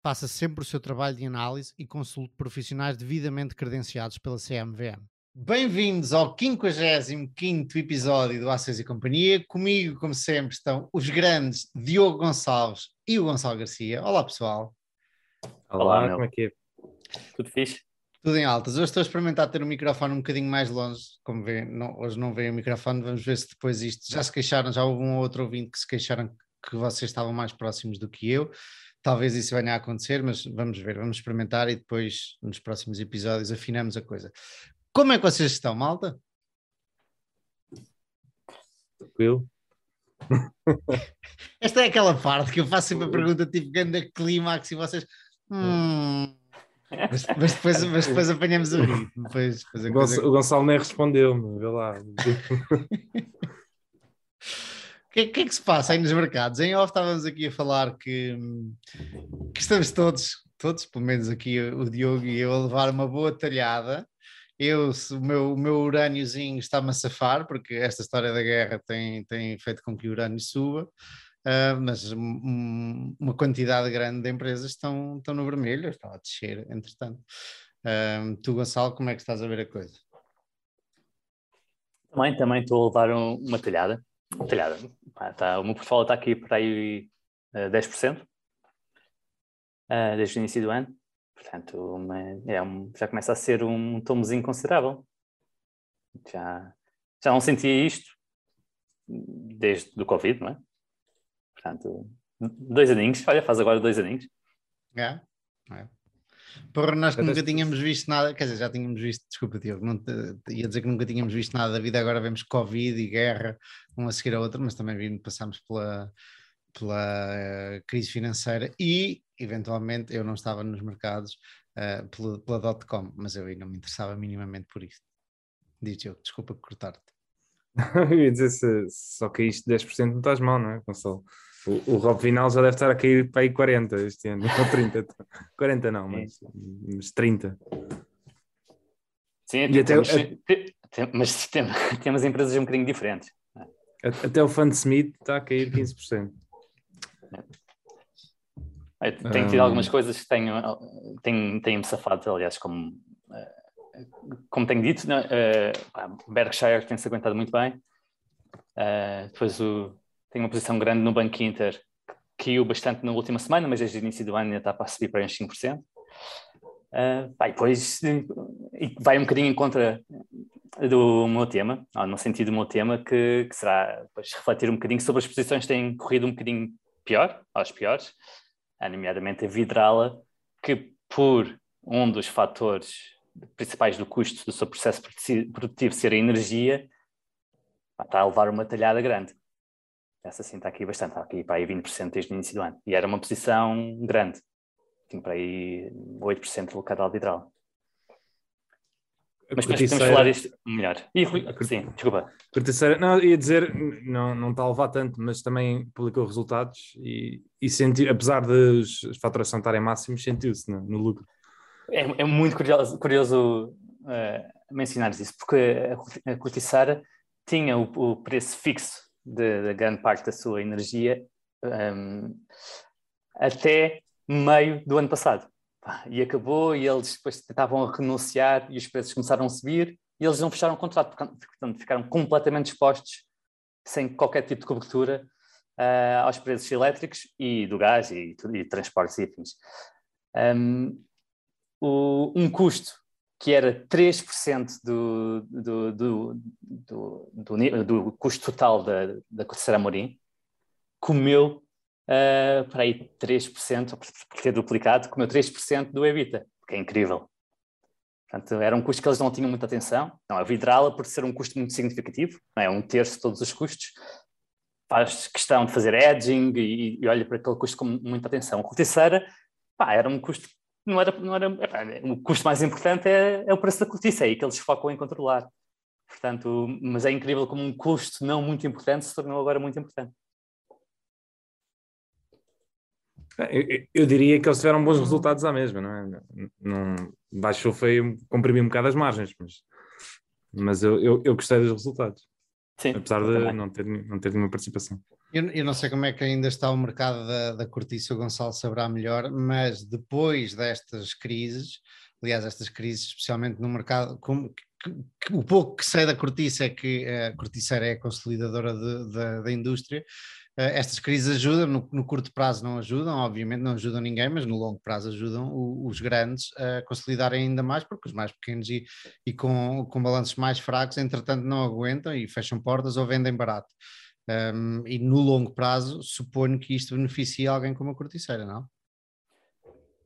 Faça sempre o seu trabalho de análise e consulte profissionais devidamente credenciados pela CMVM. Bem-vindos ao 55 episódio do Ações e Companhia. Comigo, como sempre, estão os grandes Diogo Gonçalves e o Gonçalo Garcia. Olá, pessoal. Olá, Olá como é que é? Tudo fixe? Tudo em altas. Hoje estou a experimentar ter o microfone um bocadinho mais longe, como vê, não, hoje não veio o microfone, vamos ver se depois isto. Já se queixaram, já houve um ou outro ouvinte que se queixaram que vocês estavam mais próximos do que eu. Talvez isso venha a acontecer, mas vamos ver, vamos experimentar e depois, nos próximos episódios, afinamos a coisa. Como é que vocês estão, malta? Tranquilo. Esta é aquela parte que eu faço sempre a pergunta tipo grande clímax e vocês. Hum, mas, mas, depois, mas depois apanhamos o ritmo. Depois, depois o, Gonçalo nem respondeu-me, vê lá. Que, que, é que se passa aí nos mercados? Em off estávamos aqui a falar que, que estamos todos, todos, pelo menos aqui o Diogo e eu, a levar uma boa talhada. Eu, o meu, o meu urâniozinho está-me a safar, porque esta história da guerra tem, tem feito com que o urânio suba, uh, mas um, uma quantidade grande de empresas estão, estão no vermelho, estão a descer, entretanto. Uh, tu, Gonçalo, como é que estás a ver a coisa? Também, também estou a levar um, uma telhada. tá, o meu portfólio está aqui para aí uh, 10% uh, desde o início do ano. Portanto, uma, é um, já começa a ser um tomozinho considerável. Já, já não sentia isto desde o Covid, não é? Portanto, dois aninhos. Olha, faz agora dois aninhos. É, é. Porra, nós que nunca tínhamos visto nada, quer dizer, já tínhamos visto, desculpa, Tiago, não ia dizer que nunca tínhamos visto nada da vida, agora vemos Covid e guerra, uma a seguir a outra, mas também vimos, passamos pela, pela uh, crise financeira e, eventualmente, eu não estava nos mercados uh, pela, pela dot-com, mas eu aí não me interessava minimamente por isso. Diz eu, desculpa cortar-te. eu ia dizer, se, só caíste 10% não estás mal, não é, Gonçalo? O, o Rob Vinal já deve estar a cair para aí 40 este ano, ou 30. 40 não, mas, mas 30. Sim, e temos, até, mas tem, temos empresas um bocadinho diferentes. Até o Fund Smith está a cair 15%. É, tem tido algumas coisas que tenho, tenho, tenho-me safado, aliás, como, eh, como tenho dito, uh, Berkshire tem-se aguentado muito bem. Uh, depois o, tem uma posição grande no Banco Inter, caiu bastante na última semana, mas desde o início do ano ainda está para subir para uns 5%. Uh, vai, depois vai um bocadinho em contra do meu tema, no sentido do meu tema, que, que será depois, refletir um bocadinho sobre as posições que têm corrido um bocadinho pior, aos piores, nomeadamente a Vidrala, que por um dos fatores principais do custo do seu processo produtivo ser a energia, está a levar uma talhada grande. Essa sim está aqui bastante, está aqui para aí 20% desde o início do ano. E era uma posição grande. Tinha para aí 8% alocado ao vidral. Mas depois podemos falar isto melhor. E, sim, desculpa. Corticeira, não, ia dizer, não, não está a levar tanto, mas também publicou resultados e, e sentiu, apesar de os faturação estarem máximos, sentiu-se no, no, lucro. É, é muito curioso, curioso uh, mencionar isso, porque a, a Corticeira tinha o, o preço fixo de grande parte da sua energia um, até meio do ano passado. E acabou, e eles depois tentavam renunciar e os preços começaram a subir e eles não fecharam o contrato, portanto ficaram completamente expostos, sem qualquer tipo de cobertura, uh, aos preços elétricos e do gás e, e transportes e afins. Um, um custo que era 3% do, do, do, do, do, do custo total da, da Corteira Amorim, comeu uh, para aí 3%, por ter duplicado, comeu 3% do EBITDA, que é incrível. Portanto, era um custo que eles não tinham muita atenção. Não, a Vidrala, por ser um custo muito significativo, é um terço de todos os custos, faz questão de fazer edging e, e olha para aquele custo com muita atenção. A corticeira, pá, era um custo não era, não era o custo mais importante é, é o preço da cortiça, é aí que eles focam em controlar. Portanto, mas é incrível como um custo não muito importante se tornou agora muito importante. Eu, eu, diria que eles tiveram bons resultados à mesma, não é? Não, baixou foi comprimir um bocado as margens, mas, mas eu, eu, eu gostei dos resultados. Sim, apesar de não ter, não ter nenhuma participação. Eu, eu, não sei como é que ainda está o mercado da, da cortiça, o Gonçalo saberá melhor, mas depois destas crises, aliás, estas crises, especialmente no mercado, como, que, que, o pouco que sei da cortiça é que a corticeira é a consolidadora de, de, da indústria, eh, estas crises ajudam, no, no, curto prazo não ajudam, obviamente não ajudam ninguém, mas no longo prazo ajudam o, os grandes a consolidarem ainda mais, porque os mais pequenos e, e com, com balanços mais fracos, entretanto, não aguentam e fecham portas ou vendem barato. Um, e no longo prazo, suponho que isto beneficia alguém como a corticeira, não?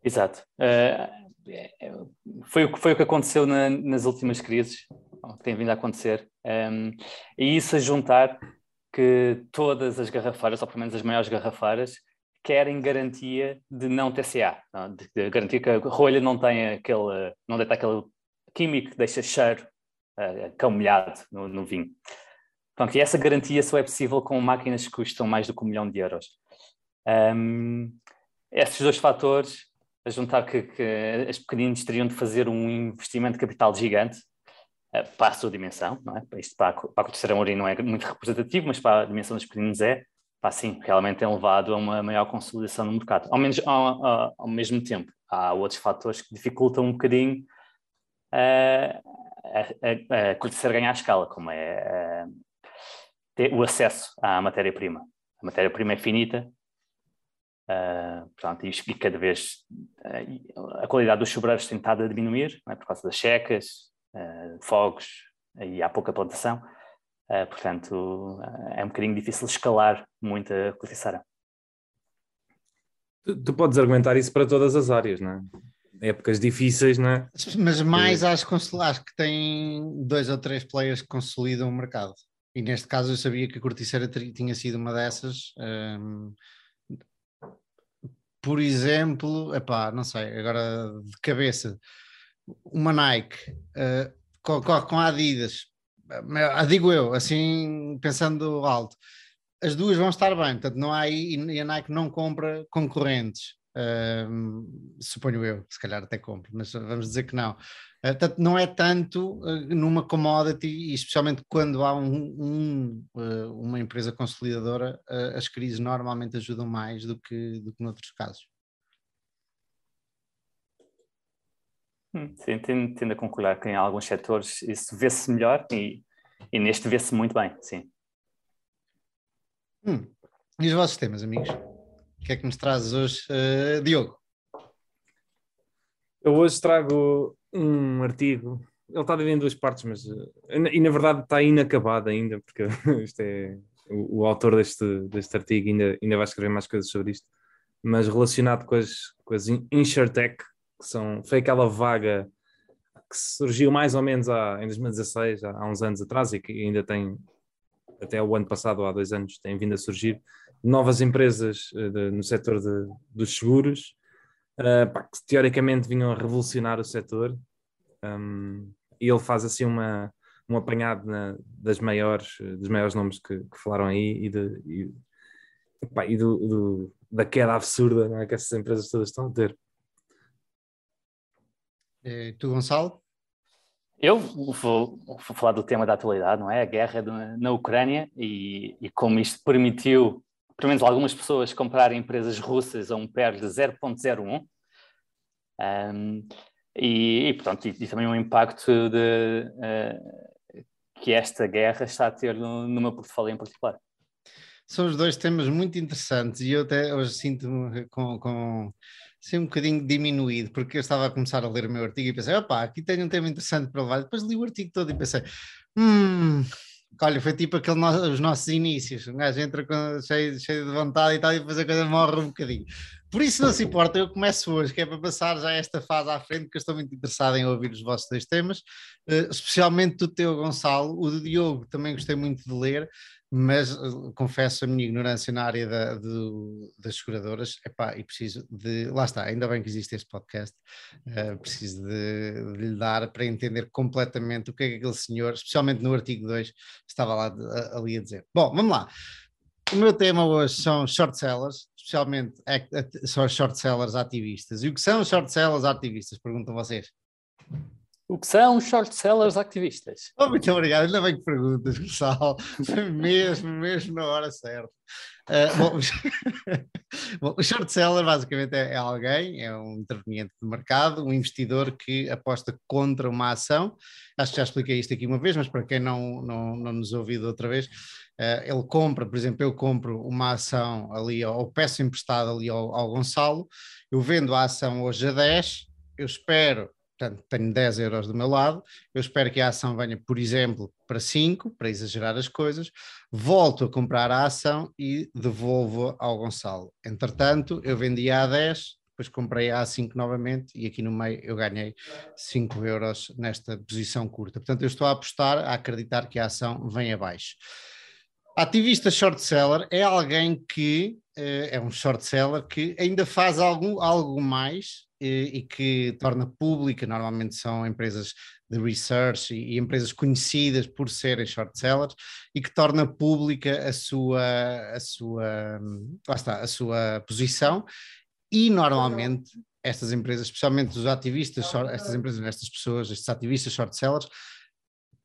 Exato. Uh, foi, o, foi o que aconteceu na, nas últimas crises, que tem vindo a acontecer. Um, e isso a juntar que todas as garrafeiras, ou pelo menos as maiores garrafeiras, querem garantia de não TCA, não? De, de, garantia que a rolha não tem aquele, não deita aquele químico que deixa cheiro uh, cão molhado no, no, vinho. Pronto, e essa garantia só é possível com máquinas que custam mais do que um milhão de euros. Um, esses dois fatores, a juntar que, que as pequeninas teriam de fazer um investimento de capital gigante, eh, para a sua dimensão, não é? Isto para a, para a terceira Mourinho não é muito representativo, mas para a dimensão dos pequeninos é, pá, sim, realmente tem levado a uma maior consolidação no mercado. Ao, menos, ao, ao, ao mesmo tempo, há outros fatores que dificultam um bocadinho uh, a, a, a cortecer ganhar a escala, como é uh, ter o acesso à matéria-prima. A matéria-prima é finita, uh, portanto, e cada vez uh, a qualidade dos sobreiros tem estado a diminuir, é? por causa das checas, uh, fogos e há pouca plantação. Uh, portanto, uh, é um bocadinho difícil escalar muito a cultiçara. Tu, tu, podes argumentar isso para todas as áreas, não é? Épocas difíceis, não é? Mas mais às acho que tem dois ou três players que consolidam o mercado. E neste caso eu sabia que a corticeira tinha sido uma dessas. Um, por exemplo, epá, não sei, agora de cabeça, uma Nike uh, com, com a Adidas, uh, digo eu, assim pensando alto, as duas vão estar bem, portanto não há aí, e a Nike não compra concorrentes, uh, suponho eu, se calhar até compra, mas vamos dizer que não. Uh, portanto, não é tanto uh, numa commodity, e especialmente quando há um, um, uh, uma empresa consolidadora, as crises normalmente ajudam mais do que, do que noutros casos. Hum, sim, tendo, tendo a concluir que em alguns setores isso vê-se melhor e, e neste vê-se muito bem, sim. Hum. E os vossos temas, amigos? O que é que nos trazes hoje, uh, Diogo? Eu hoje trago um artigo, ele está dividido em duas partes, mas uh, e na verdade está inacabado ainda, porque isto é o, o, autor deste, deste artigo ainda, ainda vai escrever mais coisas sobre isto, mas relacionado com as, com as InsurTech, que são, foi aquela vaga que surgiu mais ou menos há, em 2016, há, há uns anos atrás, e que ainda tem, até o ano passado, há dois anos, tem vindo a surgir novas empresas uh, de, no setor de, dos seguros, uh, pá, que teoricamente vinham a revolucionar o setor. Um, e ele faz assim uma, um apanhado na, das maiores, dos maiores nomes que, que falaram aí e, de, e, pá, e do, do, da queda absurda é, que essas empresas todas estão a ter. E tu, Gonçalo? Eu vou, vou, falar do tema da atualidade, não é? A guerra na Ucrânia e, e, como isto permitiu, pelo menos algumas pessoas, comprarem empresas russas a um PER de 0.01. Um, e, e, portanto, e, e, também um impacto de, uh, que esta guerra está a ter no, no meu portfólio em particular. São os dois temas muito interessantes e eu até hoje sinto-me com, com ser um bocadinho diminuído, porque eu estava a começar a ler o meu artigo e pensei, opá, aqui tenho um tema interessante para levar. Depois li o artigo todo e pensei, hum, olha, foi tipo aquele no, os nossos inícios. Um gajo entra com, cheio, cheio de vontade e tal, e depois a coisa morre um bocadinho. por isso não se importa, eu começo hoje, que é para passar já esta fase à frente, porque eu estou muito interessado em ouvir os vossos dois temas, uh, especialmente do teu, Gonçalo. O do Diogo também gostei muito de ler, mas uh, confesso a minha ignorância na área da, do, das seguradoras, epá, e preciso de. Lá está, ainda bem que existe este podcast, uh, preciso de, de, lhe dar para entender completamente o que é que aquele senhor, especialmente no artigo 2, estava lá de, ali a dizer. Bom, vamos lá. O meu tema hoje são short sellers, especialmente são short sellers ativistas. E o que são short sellers ativistas? Perguntam vocês. O que são short sellers ativistas? Oh, muito obrigado, ainda bem que perguntas. Foi mesmo, mesmo na hora certa. Uh, bom, bom, o short seller basicamente é, é, alguém, é um interveniente de mercado, um investidor que aposta contra uma ação. Acho que já expliquei isto aqui uma vez, mas para quem não, não, não nos ouviu outra vez, uh, ele compra, por exemplo, eu compro uma ação ali, ou peço emprestado ali ao, ao Gonçalo, eu vendo a ação hoje a 10, eu espero portanto tenho 10 euros do meu lado, eu espero que a ação venha, por exemplo, para 5, para exagerar as coisas, volto a comprar a ação e devolvo ao Gonçalo. Entretanto, eu vendi a 10, depois comprei a 5 novamente e aqui no meio eu ganhei 5 euros nesta posição curta. Portanto, eu estou a apostar, a acreditar que a ação vem abaixo. Ativista short seller é alguém que eh, é um short seller que ainda faz algum, algo mais e, que torna pública, normalmente são empresas de research e, e, empresas conhecidas por serem short sellers e que torna pública a sua, a sua, lá está, a sua posição. E normalmente estas empresas, especialmente os ativistas, estas empresas, estas pessoas, estes ativistas short sellers,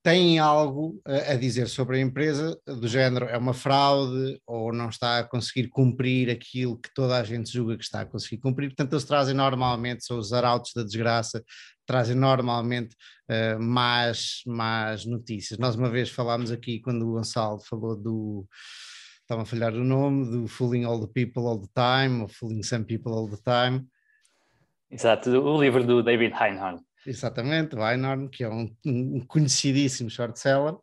têm algo a dizer sobre a empresa, do género é uma fraude ou não está a conseguir cumprir aquilo que toda a gente julga que está a conseguir cumprir. Portanto, eles trazem normalmente, são os arautos da desgraça, trazem normalmente uh, mais, mais notícias. Nós uma vez falámos aqui, quando o Gonçalo falou do. Estava a falhar o nome, do Fooling All the People All the Time, ou Fooling Some People All the Time. Exato, o livro do David Heinhorn. Exatamente, Weinhorn, que é um, um conhecidíssimo short seller.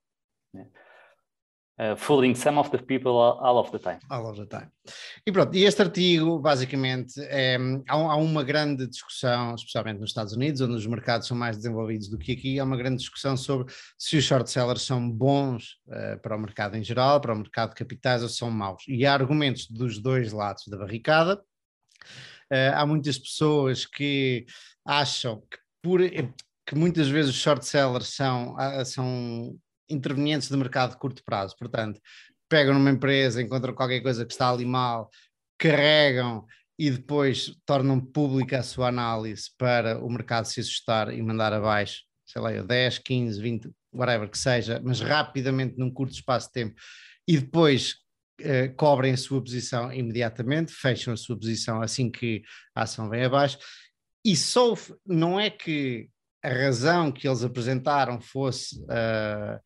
Uh, fooling some of the people all of the time. All of the time. E pronto, e este artigo basicamente é, há, há, uma grande discussão, especialmente nos Estados Unidos, onde os mercados são mais desenvolvidos do que aqui, há uma grande discussão sobre se os short sellers são bons uh, para o mercado em geral, para o mercado de capitais ou são maus. E há argumentos dos dois lados da barricada. Uh, há muitas pessoas que acham que por, eh, que muitas vezes os short sellers são, ah, são intervenientes de mercado de curto prazo, portanto, pegam numa empresa, encontram qualquer coisa que está ali mal, carregam e depois tornam pública a sua análise para o mercado se assustar e mandar abaixo, sei lá, 10, 15, 20, whatever que seja, mas rapidamente num curto espaço de tempo. E depois eh, cobrem a sua posição imediatamente, fecham a sua posição assim que a ação vem abaixo e só não é que a razão que eles apresentaram fosse uh,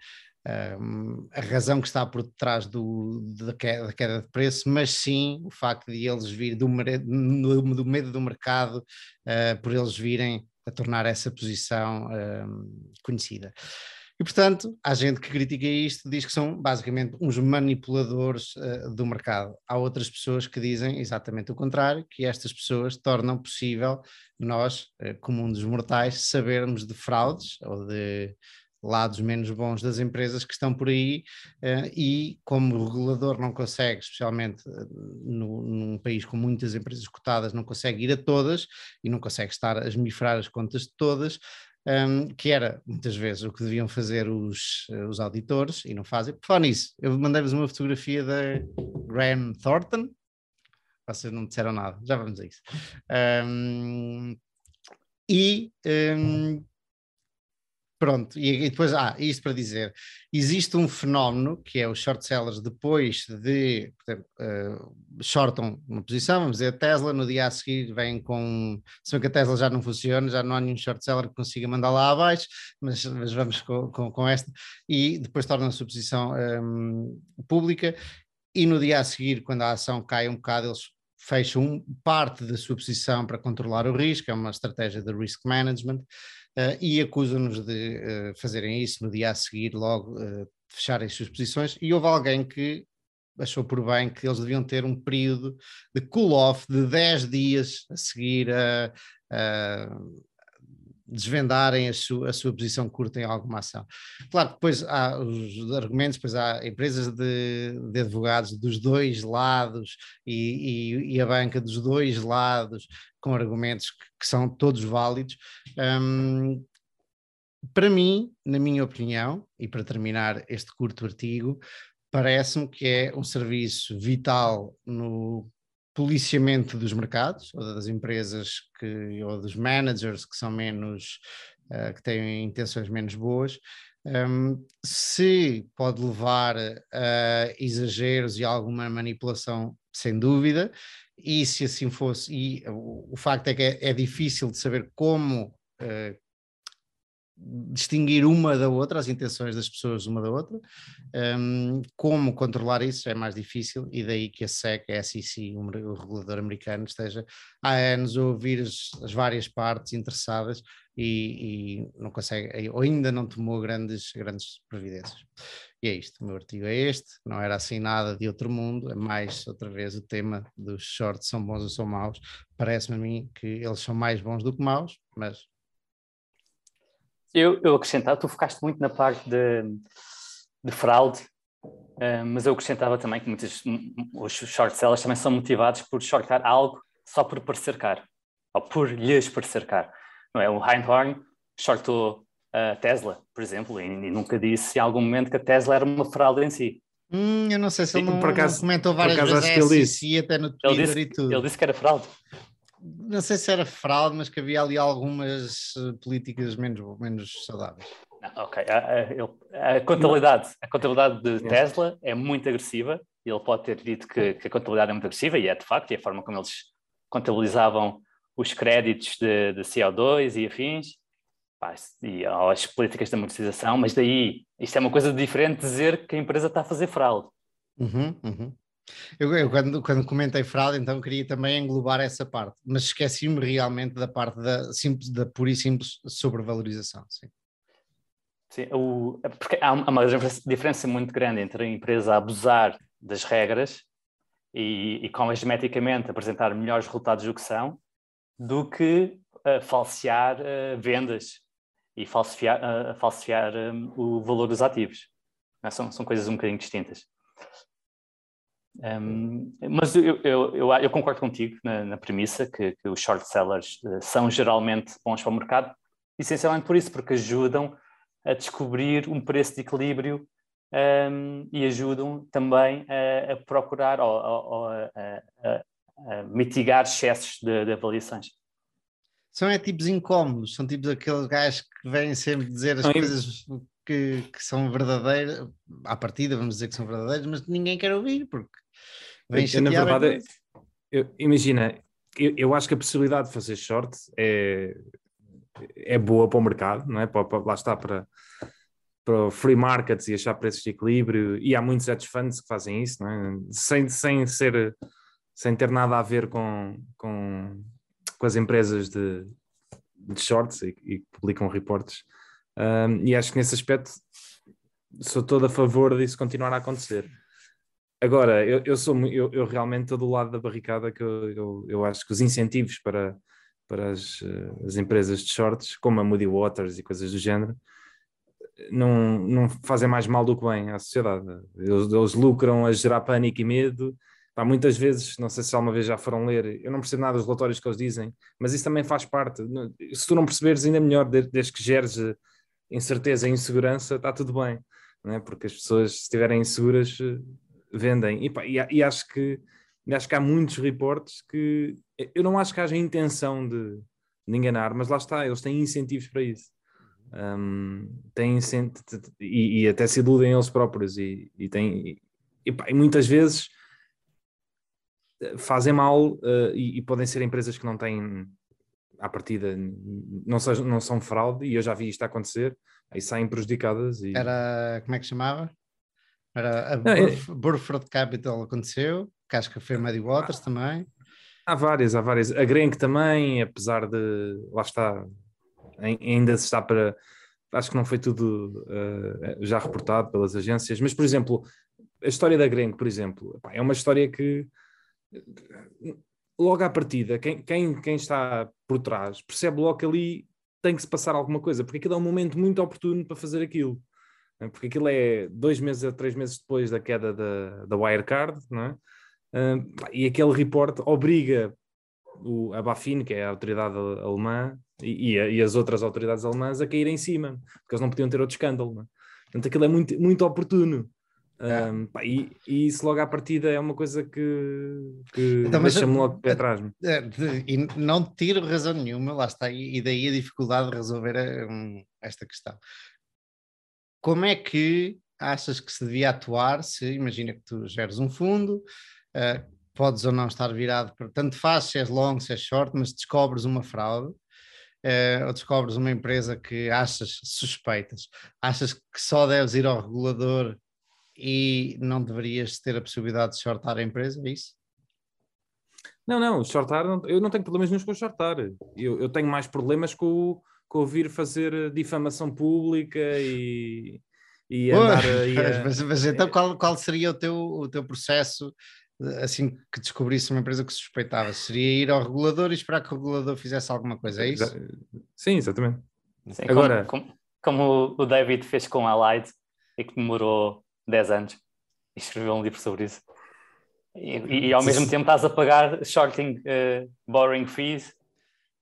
uh, a razão que está por detrás do, da, queda, da, queda, de preço, mas sim o facto de eles virem do, do, medo do mercado, uh, por eles virem a tornar essa posição conhecida. E, portanto, há gente que critica isto, diz que são basicamente uns manipuladores uh, do mercado. Há outras pessoas que dizem exatamente o contrário, que estas pessoas tornam possível nós, uh, dos mortais, sabermos de fraudes ou de lados menos bons das empresas que estão por aí uh, e como regulador não consegue, especialmente no, num país com muitas empresas cotadas, não consegue ir a todas e não consegue estar a esmifrar as contas de todas, um, que era muitas vezes o que deviam fazer os, os auditores e não fazem. Por falar nisso, eu mandei-vos uma fotografia da Graham Thornton, vocês não disseram nada, já vamos a isso. Um, e um, Pronto, e, e, depois, ah, isto para dizer, existe um fenómeno que é os short sellers depois de, uh, shortam uma posição, vamos dizer, a Tesla, no dia a seguir vem com, se bem que a Tesla já não funciona, já não há nenhum short seller que consiga mandar lá abaixo, mas, mas vamos com, com, com, esta, e depois tornam a posição um, pública, e no dia a seguir, quando a ação cai um bocado, eles fecham parte da sua posição para controlar o risco, é uma estratégia de risk management, e acusam-nos de uh, fazerem isso no dia a seguir, logo uh, fecharem as suas posições. E houve alguém que achou por bem que eles deviam ter um período de cool-off de 10 dias a seguir a desvendarem a sua, a sua posição curta em alguma ação. Claro que depois há os argumentos, depois há empresas de, de advogados dos dois lados e, e, e, a banca dos dois lados com argumentos que, que são todos válidos. Um, para mim, na minha opinião, e para terminar este curto artigo, parece-me que é um serviço vital no policiamento dos mercados ou das empresas que, ou dos managers que são menos, uh, que têm intenções menos boas, um, se pode levar a exageros e alguma manipulação, sem dúvida, e se assim fosse, e o, o facto é que é, é, difícil de saber como uh, distinguir uma da outra, as intenções das pessoas uma da outra. Um, como controlar isso é mais difícil e daí que a SEC, a SEC, o regulador americano, esteja há anos a ouvir as, as várias partes interessadas e, e, não consegue, ou ainda não tomou grandes, grandes providências. E é isto, o meu artigo é este, não era assim nada de outro mundo, é mais outra vez o tema dos shorts são bons ou são maus. Parece-me a mim que eles são mais bons do que maus, mas eu, eu acrescentava, tu focaste muito na parte de, de fraude, uh, mas eu acrescentava também que muitos os short sellers também são motivados por shortar algo só por parecer caro, ou por lhes parecer caro. Não é? O Heinhorn shortou a Tesla, por exemplo, e, e, nunca disse em algum momento que a Tesla era uma fraude em si. Hum, eu não sei se ele não, por acaso, não comentou várias vezes acho que ele disse. até no Twitter disse, e tudo. Ele disse que era fraude não sei se era fraude, mas que havia ali algumas eh, políticas menos, menos saudáveis. ok, a, a, a, contabilidade, a contabilidade de Tesla é muito agressiva. Ele pode ter dito que, que, a contabilidade é muito agressiva, e é de facto, e a forma como eles contabilizavam os créditos de, de CO2 e afins, pá, e as políticas de amortização, mas daí, isto é uma coisa diferente dizer que a empresa está a fazer fraude. Uhum, uhum. Eu, eu, quando, quando comentei fraude, então queria também englobar essa parte, mas esqueci-me realmente da parte da, simples, da pura e simples sobrevalorização. Sim. Sim, o, porque há uma diferença muito grande entre a empresa abusar das regras e, e cosmeticamente apresentar melhores resultados do que são, do que uh, falsear uh, vendas e falsificar, uh, um, o valor dos ativos. São, são coisas um bocadinho distintas. Um, mas eu, eu, eu, eu, concordo contigo na, na premissa que, que, os short sellers uh, são geralmente bons para o mercado, essencialmente por isso, porque ajudam a descobrir um preço de equilíbrio um, e ajudam também a, a procurar ou, ou a, a, mitigar excessos de, de, avaliações. São é tipos incómodos, são tipos aqueles gajos que vêm sempre dizer as coisas que, que, são verdadeiras, à partida vamos dizer que são verdadeiras, mas ninguém quer ouvir, porque Vem eu, na verdade, eu, imagina, eu, eu, acho que a possibilidade de fazer short é, é boa para o mercado, não é? Para, para, lá está para, para free markets e achar preços de equilíbrio, e há muitos hedge funds que fazem isso, não é? sem, sem ser sem ter nada a ver com, com, com as empresas de, de shorts e, que publicam reportes. Um, e acho que nesse aspecto sou todo a favor disso continuar a acontecer. Agora, eu, eu sou eu, eu, realmente estou do lado da barricada que eu, eu, eu acho que os incentivos para, para as, eh, as empresas de shorts, como a Moody Waters e coisas do género, não, não fazem mais mal do que bem à sociedade. Eles, eles lucram a gerar pânico e medo. Pá, muitas vezes, não sei se alguma vez já foram ler, eu não percebo nada dos relatórios que eles dizem, mas isso também faz parte. Se tu não perceberes, ainda melhor, desde que geres eh, incerteza e insegurança, está tudo bem. Não é? Porque as pessoas, se estiverem inseguras, eh, vendem. E, pá, e, e, acho que acho que há muitos reportes que eu não acho que haja intenção de, de enganar, mas lá está, eles têm incentivos para isso. Um, têm e, e, até se iludem eles próprios e, e, têm, e, pá, e muitas vezes eh, fazem mal uh, e, podem ser empresas que não têm à partida não, sejam, não são fraude e eu já vi isto acontecer aí saem prejudicadas era como é que chamava? Era a é... Burford Capital aconteceu, que foi a Muddy Waters também. Há várias, há várias. A Grenk também, apesar de lá está, ainda se está para. Acho que não foi tudo uh, já reportado pelas agências, mas por exemplo, a história da Grenco, por exemplo, é uma história que logo à partida, quem, quem, quem está por trás percebe logo que ali tem que se passar alguma coisa, porque aquilo é um momento muito oportuno para fazer aquilo. Né? Porque aquilo é dois meses a três meses depois da queda da, da Wirecard, não é? E aquele report obriga o, a Bafin, que é a autoridade alemã, e, e, a, e, as outras autoridades alemãs a cair em cima, porque eles não podiam ter outro escândalo. É? Portanto, aquilo é muito, muito oportuno. É. Um, pá, e, e, isso logo à partida é uma coisa que, que então, deixa-me logo pé atrás. É, e não tiro razão nenhuma, lá está, e daí a dificuldade de resolver um, esta questão. Como é que achas que se devia atuar se, imagina que tu geres um fundo, uh, podes ou não estar virado, para, tanto faz se és long, se és short, mas descobres uma fraude, uh, ou descobres uma empresa que achas suspeitas, achas que só deves ir ao regulador e não deverias ter a possibilidade de shortar a empresa, é isso? Não, não, shortar, eu não tenho problemas nenhum com shortar. Eu, eu tenho mais problemas com, com ouvir fazer difamação pública e, e andar a... mas, mas, então qual, qual seria o teu, o teu processo assim que descobrisse uma empresa que suspeitava? Seria ir ao regulador e esperar que o regulador fizesse alguma coisa, é isso? Sim, exatamente. Sim, Agora... Como, como, como, o David fez com a Light e que demorou 10 anos e escreveu um livro sobre isso. E, e ao mesmo tempo estás a pagar shorting uh, borrowing fees.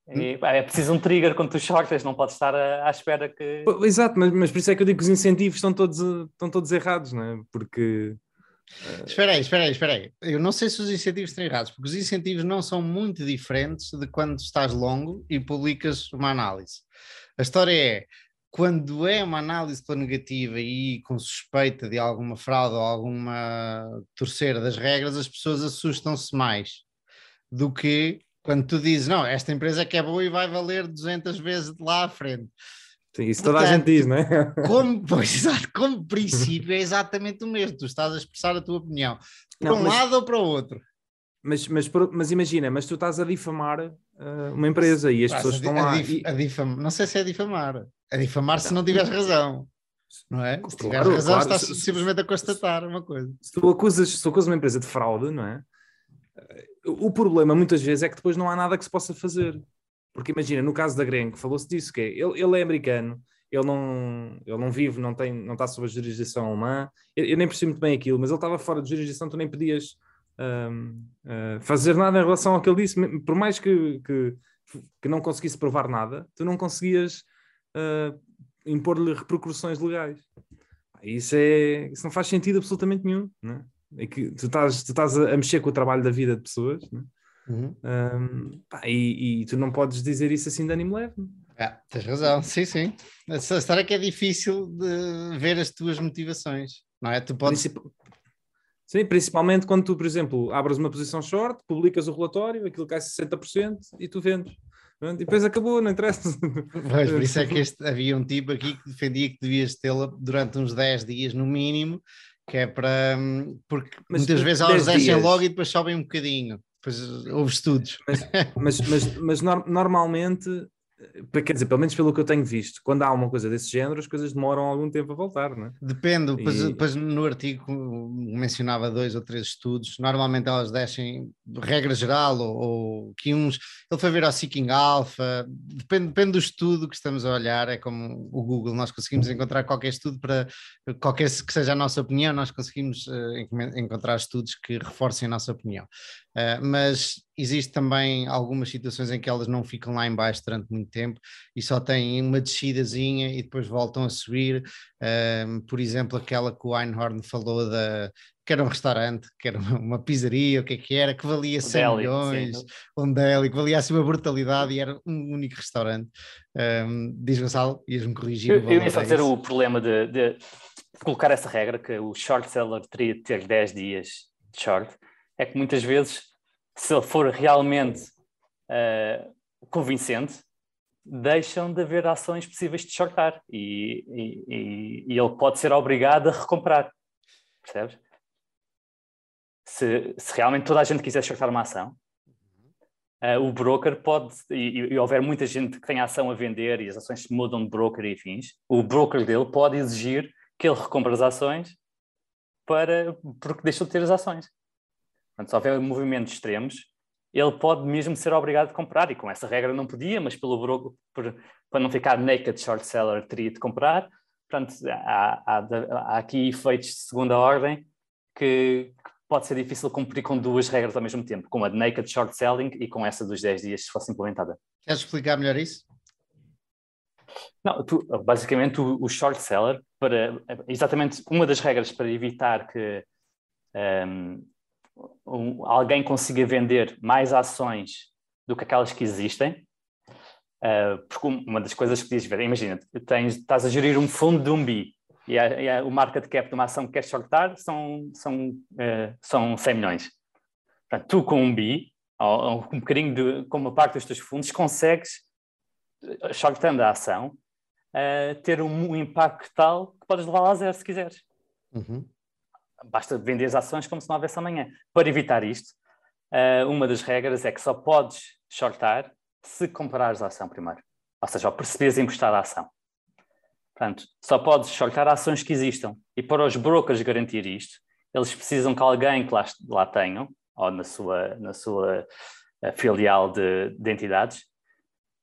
E, pá, é preciso um trigger quando tu shortas, não podes estar à, à espera que. Exato, mas, mas por isso é que eu digo que os incentivos estão todos, estão todos errados, não é? Porque. Uh... Espera aí, espera aí, espera aí. Eu não sei se os incentivos estão errados, porque os incentivos não são muito diferentes de quando estás longo e publicas uma análise. A história é, quando é uma análise pela negativa e com suspeita de alguma fraude ou alguma torcer das regras, as pessoas assustam-se mais do que quando tu dizes, não, esta empresa é que é boa e vai valer 200 vezes de lá à frente. Sim, isso Portanto, toda a gente diz, não é? Como, pois, exato, como princípio é exatamente o mesmo, tu estás a expressar a tua opinião, para um mas, lado ou para o outro. Mas, mas, mas imagina, mas tu estás a difamar uh, uma empresa e as pessoas a, estão a, lá. Dif, e... a difam, não sei se é difamar, é difamar se não tiveres razão. Não é? Se tiveres razão, claro. estás se, simplesmente a constatar uma coisa. Se tu, acusas, se tu acusas uma empresa de fraude, não é? O problema muitas vezes é que depois não há nada que se possa fazer. Porque imagina, no caso da Grenco, falou-se disso, que é, ele, ele, é americano, ele não, ele não vive, não, tem, não está sob a jurisdição alemã, eu, eu nem percebi muito bem aquilo, mas ele estava fora de jurisdição, tu nem podias um, uh, fazer nada em relação ao que ele disse, por mais que, que, que não conseguisse provar nada, tu não conseguias uh, impor-lhe repercussões legais. Isso, é, isso não faz sentido absolutamente nenhum. Né? É que tu estás, tu estás a mexer com o trabalho da vida de pessoas né? uhum. um, pá, e, e, tu não podes dizer isso assim de ânimo leve. É, tens razão, sim, sim. História é que é difícil de ver as tuas motivações, não é? Tu podes, Sim, principalmente quando tu, por exemplo, abres uma posição short, publicas o relatório, aquilo cai 60% e tu vendes. E depois acabou, não interessa. Pois, por isso é que este, havia um tipo aqui que defendia que devias tê-la durante uns 10 dias no mínimo, que é para. Porque mas, muitas vezes elas descem dias. logo e depois sobem um bocadinho. Depois houve estudos. Mas, mas, mas, mas normalmente Quer dizer, pelo menos pelo que eu tenho visto, quando há uma coisa desse género, as coisas demoram algum tempo a voltar, não é? Depende, depois, e... depois no artigo mencionava dois ou três estudos, normalmente elas deixem regra geral ou, ou que uns. Ele foi ver ao Seeking Alpha, depende, depende do estudo que estamos a olhar, é como o Google, nós conseguimos encontrar qualquer estudo para qualquer que seja a nossa opinião, nós conseguimos uh, encontrar estudos que reforcem a nossa opinião. Uh, mas existe também algumas situações em que elas não ficam lá embaixo durante muito tempo e só têm uma descidazinha e depois voltam a subir. Um, por exemplo, aquela que o Einhorn falou da que era um restaurante, que era uma, pizzaria, o que é que era, que valia 100 deli, milhões, sim. um deli, que valia assim uma brutalidade e era um único restaurante. Um, diz Gonçalo, ias-me corrigir. Eu, eu ia só dizer o problema de, de, colocar essa regra, que o short seller teria de ter 10 dias de short, é que muitas vezes se ele for realmente uh, convincente, deixam de haver ações possíveis de shortar e, e, e, ele pode ser obrigado a recomprar. Percebes? Se, se realmente toda a gente quiser shortar uma ação, uh, o broker pode, e, e, houver muita gente que tem ação a vender e as ações se mudam de broker e fins, o broker dele pode exigir que ele recompre as ações para, porque deixou de ter as ações. Portanto, se houver movimentos extremos, ele pode mesmo ser obrigado a comprar, e com essa regra não podia, mas pelo broker, por, para não ficar naked short seller, teria de comprar. Portanto, há, há, há aqui efeitos de segunda ordem que, que, pode ser difícil cumprir com duas regras ao mesmo tempo, com a de naked short selling e com essa dos 10 dias se fosse implementada. Queres explicar melhor isso? Não, tu, basicamente o, o, short seller, para, exatamente uma das regras para evitar que um, um, alguém consiga vender mais ações do que aquelas que existem, uh, porque uma das coisas que dizes, imagina, tens, estás a gerir um fundo de um bi e, a, e a, o market cap de uma ação que queres shortar são, são, uh, são 100 milhões. Portanto, tu com um bi, ou, um bocadinho de, com uma parte dos teus fundos, consegues, shortando a ação, uh, ter um, um, impacto tal que podes levá-la a zero se quiseres. Uhum basta vender as ações como se não houvesse amanhã. Para evitar isto, uh, uma das regras é que só podes shortar se comprares a ação primeiro. Ou seja, ao perceberes emprestar a ação. Portanto, só podes shortar ações que existam. E para os brokers garantir isto, eles precisam que alguém que lá, lá tenham, ou na sua, na sua uh, filial de, de entidades,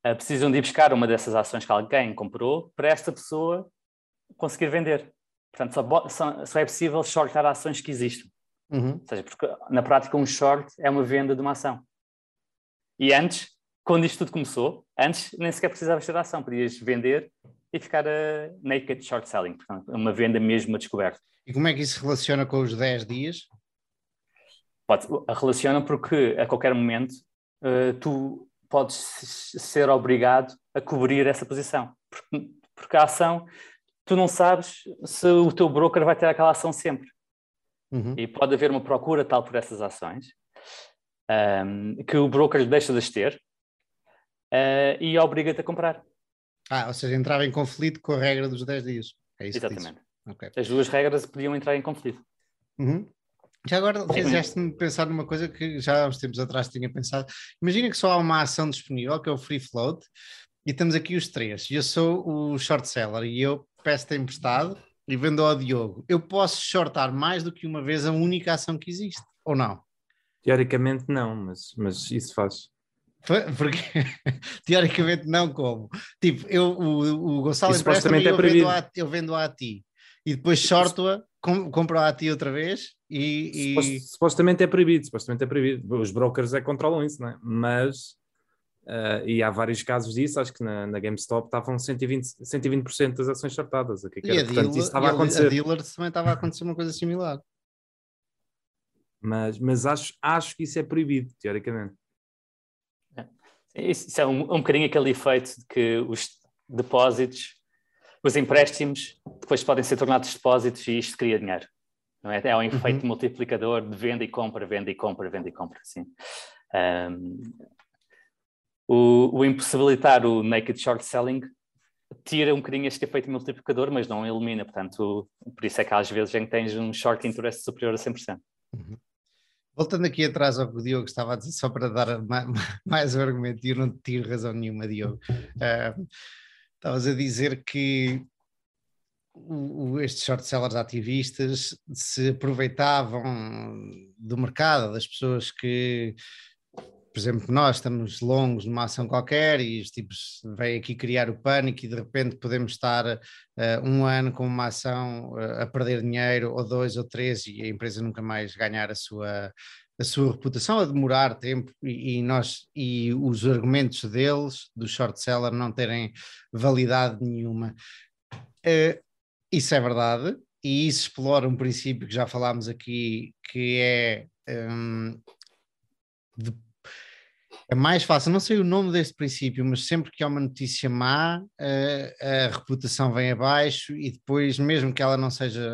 uh, precisam de ir buscar uma dessas ações que alguém comprou para esta pessoa conseguir vender. Portanto, só, só, só é possível shortar ações que existem. Uhum. Ou seja, porque na prática um short é uma venda de uma ação. E antes, quando isto tudo começou, antes nem sequer precisavas ter a ação, podias vender e ficar a naked short selling, portanto, uma venda mesmo a descoberto. E como é que isso relaciona com os 10 dias? Pode, relaciona porque a qualquer momento uh, tu podes ser obrigado a cobrir essa posição, porque, porque a ação tu não sabes se o teu broker vai ter aquela ação sempre. Uhum. E pode haver uma procura tal por essas ações um, que o broker deixa de as ter uh, e obriga-te a comprar. Ah, ou seja, entrava em conflito com a regra dos 10 dias. É isso Exatamente. Okay. As duas regras podiam entrar em conflito. Uhum. Já agora fizeste-me pensar numa coisa que já há uns tempos atrás tinha pensado. Imagina que só há uma ação disponível, que é o free float, e estamos aqui os três. Eu sou o short seller e eu peço-te emprestado e vendo ao Diogo. Eu posso shortar mais do que uma vez a única ação que existe, ou não? Teoricamente não, mas, mas isso faz. Porque teoricamente não como. Tipo, eu, o, o Gonçalo empresta-me é eu, vendo a, eu vendo a ti e depois shorto-a, com, compro a ti outra vez e, e... Supostamente é proibido, supostamente é proibido. Os brokers é controlam isso, não é? Mas Uh, e há vários casos disso, acho que na, na GameStop estavam 120%, 120 das ações shortadas. Que era, e a portanto, dealer, isso estava a acontecer. A dealer também estava a acontecer uma coisa similar. Mas, mas acho, acho que isso é proibido, teoricamente. É. Isso é um, um bocadinho aquele efeito de que os depósitos, os empréstimos, depois podem ser tornados depósitos e isto cria dinheiro. Não é? é um efeito uhum. multiplicador de venda e compra, venda e compra, venda e compra. Assim. Um, o, o impossibilitar o naked short selling tira um bocadinho este efeito multiplicador, mas não elimina. Portanto, por isso é que às vezes em que tens um short interest superior a 100%. Uhum. Voltando aqui atrás ao que o Diogo estava a dizer, só para dar mais, mais um argumento, e eu não tiro razão nenhuma, Diogo. Uh, estavas a dizer que o, o, estes short sellers ativistas se aproveitavam do mercado, das pessoas que por exemplo, nós estamos longos numa ação qualquer e os tipos vêm aqui criar o pânico e de repente podemos estar uh, um ano com uma ação uh, a perder dinheiro, ou dois ou três, e a empresa nunca mais ganhar a sua, a sua reputação, a demorar tempo e, e nós e os argumentos deles, do short seller, não terem validade nenhuma. Uh, isso é verdade, e isso explora um princípio que já falámos aqui, que é um, de é mais fácil, não sei o nome deste princípio, mas sempre que há uma notícia má, a, reputação vem abaixo e depois, mesmo que ela não seja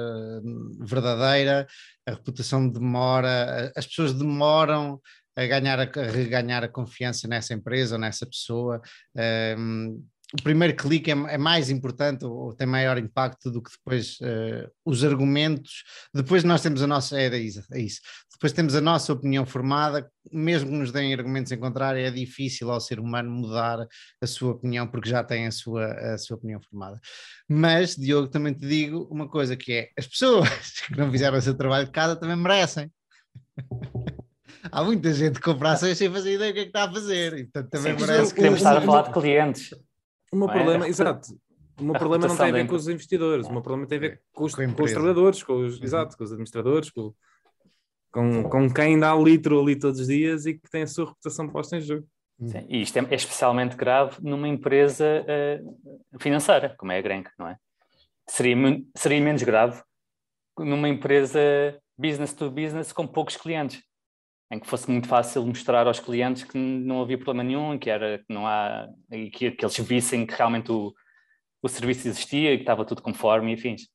verdadeira, a reputação demora, as pessoas demoram a ganhar a, reganhar a confiança nessa empresa ou nessa pessoa. Um, o primeiro clique é, é, mais importante ou tem maior impacto do que depois uh, os argumentos. Depois nós temos a nossa. É isso, é isso. Depois temos a nossa opinião formada, mesmo que nos deem argumentos em contrário, é difícil ao ser humano mudar a sua opinião porque já tem a sua, a sua opinião formada. Mas, Diogo, também te digo uma coisa que é: as pessoas que não fizeram o seu trabalho de casa também merecem. Há muita gente que compra ações sem fazer ideia do que é que está a fazer. E, portanto, também Sim, merece. Estar a falar de clientes. O meu problema, é? exato. O meu problema não tem a ver com os investidores, o meu problema tem a ver com os, com, com os trabalhadores, com os, uhum. exato, com os administradores, com, com, com quem dá litro ali todos os dias e que tem a sua reputação posta em jogo. Sim, e isto é, é, especialmente grave numa empresa uh, financeira, como é a Grenk, não é? Seria, seria menos grave numa empresa business to business com poucos clientes em que fosse muito fácil mostrar aos clientes que não havia problema nenhum, que era que não há que, que eles vissem que realmente o, o serviço existia e que estava tudo conforme e fins.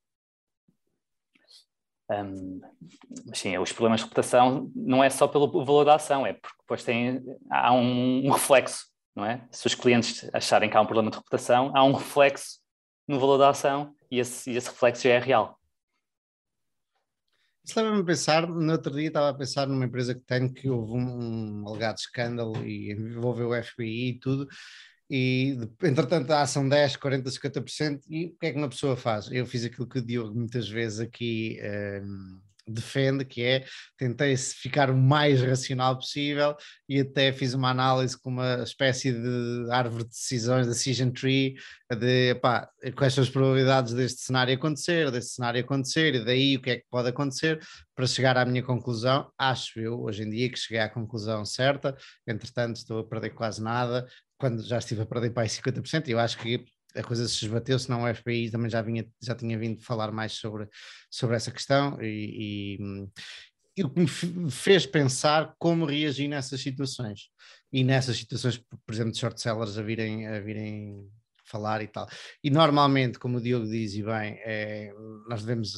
Um, mas sim, os problemas de reputação não é só pelo valor da ação, é porque depois tem, há um, um reflexo, não é? Se os clientes acharem que há um problema de reputação, há um reflexo no valor da ação e esse, esse reflexo já é real. Isso leva-me a pensar, no outro dia estava a pensar numa empresa que tenho que houve um, um alegado escândalo e envolveu o FBI e tudo, e entretanto a ação 10, 40, 50%, e o que é que uma pessoa faz? Eu fiz aquilo que o Diogo muitas vezes aqui um, defende, que é tentei ficar o mais racional possível e até fiz uma análise com uma espécie de árvore de decisões, decision tree, de pá, quais são as probabilidades deste cenário acontecer, deste cenário acontecer, e daí o que é que pode acontecer, para chegar à minha conclusão, acho eu, hoje em dia, que cheguei à conclusão certa, entretanto estou a perder quase nada, quando já estive a perder para aí 50%, eu acho que a coisa se esbateu, senão o FBI também já, vinha, já tinha vindo falar mais sobre, sobre essa questão e, e, e o que me fez pensar como reagir nessas situações. E nessas situações, por exemplo, de short sellers a virem, a virem falar e tal. E normalmente, como o Diogo diz e bem, é, nós devemos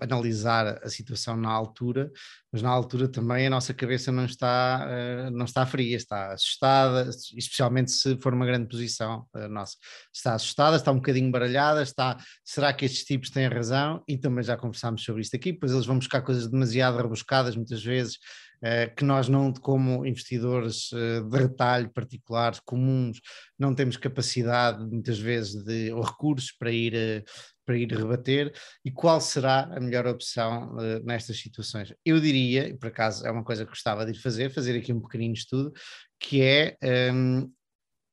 analisar a situação na altura, mas na altura também a nossa cabeça não está, uh, não está fria, está assustada, especialmente se for uma grande posição uh, nossa. Está assustada, está um bocadinho baralhada, está, será que estes tipos têm razão? E também já conversámos sobre isto aqui, pois eles vão buscar coisas demasiado rebuscadas muitas vezes, que nós não, como investidores de retalho particulares, comuns, não temos capacidade muitas vezes de, ou recursos para ir para ir rebater e qual será a melhor opção nestas situações? Eu diria, por acaso é uma coisa que gostava de ir fazer, fazer aqui um pequenino estudo, que é, um,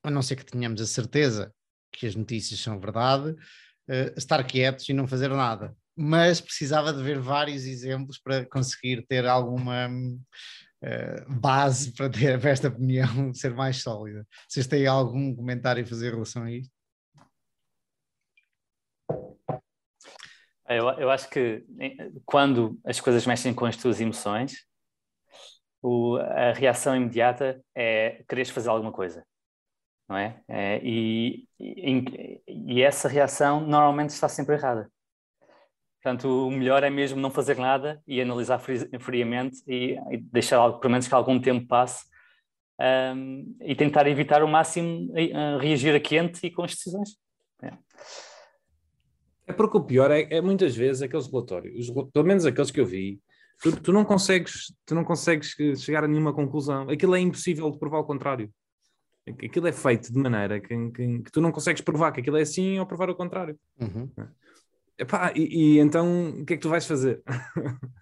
a não ser que tenhamos a certeza que as notícias são verdade, uh, estar quietos e não fazer nada. Mas precisava de ver vários exemplos para conseguir ter alguma uh, base para ter para esta opinião ser mais sólida. Vocês têm algum comentário a fazer em relação a isto? Eu, eu acho que quando as coisas mexem com as tuas emoções, o, a reação imediata é quereres fazer alguma coisa, não é? é e, e, e, essa reação normalmente está sempre errada. Portanto, o melhor é mesmo não fazer nada e analisar friamente e, e deixar, pelo menos, que algum tempo passe um, e tentar evitar o máximo uh, reagir a quente e com as decisões. É. É porque o pior é, é muitas vezes aqueles relatórios, pelo menos aqueles que eu vi, tu, tu, não consegues, tu não consegues chegar a nenhuma conclusão. Aquilo é impossível de provar o contrário. Aquilo é feito de maneira que, que, que tu não consegues provar que aquilo é assim ou provar o contrário. Uhum. Epá, e, e, então o que é que tu vais fazer?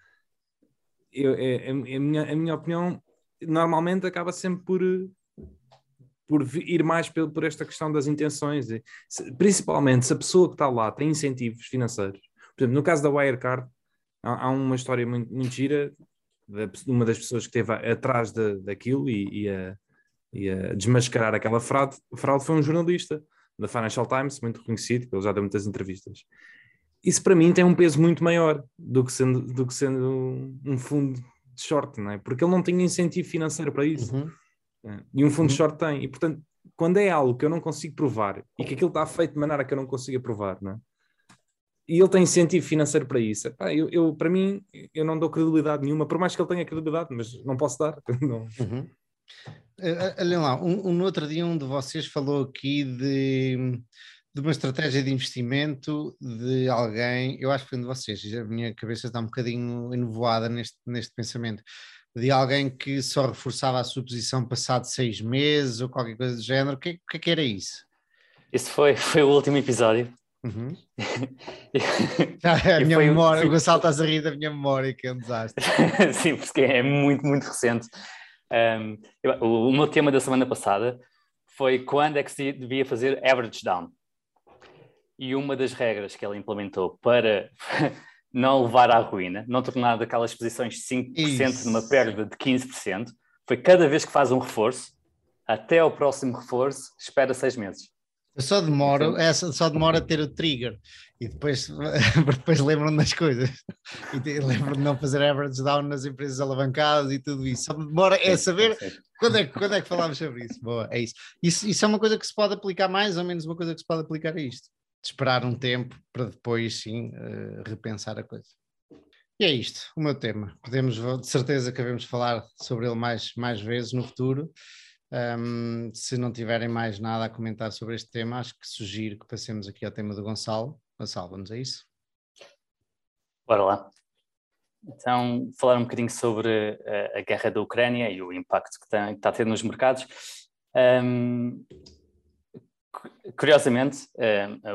eu, é, é, a, minha, a minha opinião normalmente acaba sempre por, por ir mais por, por esta questão das intenções, principalmente se a pessoa que está lá tem incentivos financeiros. Por exemplo, no caso da Wirecard, há, há uma história muito, muito gira de uma das pessoas que esteve atrás de, daquilo e, e, a, e, a, desmascarar aquela fraude, fraude foi um jornalista da Financial Times, muito reconhecido, ele já deu muitas entrevistas. Isso para mim tem um peso muito maior do que sendo, do que sendo um fundo de short, não é? Porque ele não tinha incentivo financeiro para isso. Uhum. É. E um fundo uhum. short tem. E portanto, quando é algo que eu não consigo provar e que aquilo está feito de maneira que eu não consiga provar, não é? e ele tem incentivo financeiro para isso, Epá, eu, eu, para mim, eu não dou credibilidade nenhuma, por mais que ele tenha credibilidade, mas não posso dar. Não. Uhum. Olha lá, um, um outro dia um de vocês falou aqui de, de uma estratégia de investimento de alguém, eu acho que foi um de vocês, a minha cabeça está um bocadinho enovoada neste, neste pensamento, de alguém que só reforçava a sua posição passado seis meses ou qualquer coisa do género, o que, que, é que era isso? Isso foi, foi o último episódio. Uhum. a minha memória, o Gonçalo estás a rir da minha memória, que é um desastre. Sim, porque é muito, muito recente. Um, o, o meu tema da semana passada foi quando é que se devia fazer average down. E uma das regras que ele implementou para não levar à ruína, não tornar daquelas posições de 5% Isso. numa perda de 15%, foi cada vez que faz um reforço, até ao próximo reforço, espera seis meses. Eu só demoro, essa só demora a ter o trigger e depois, depois lembram das coisas e lembram de não fazer average down nas empresas alavancadas e tudo isso. Só demora é saber quando é, quando é que falámos sobre isso. Boa, é isso. isso. Isso é uma coisa que se pode aplicar mais ou menos uma coisa que se pode aplicar a isto. De esperar um tempo para depois sim uh, repensar a coisa. E é isto, o meu tema. Podemos, de certeza que devemos falar sobre ele mais, mais vezes no futuro. Um, se não tiverem mais nada a comentar sobre este tema, acho que sugiro que passemos aqui ao tema do Gonçalo. Gonçalo, vamos a isso? Bora lá. Então, falar um bocadinho sobre a, a guerra da Ucrânia e o impacto que está a ter nos mercados. Um, curiosamente,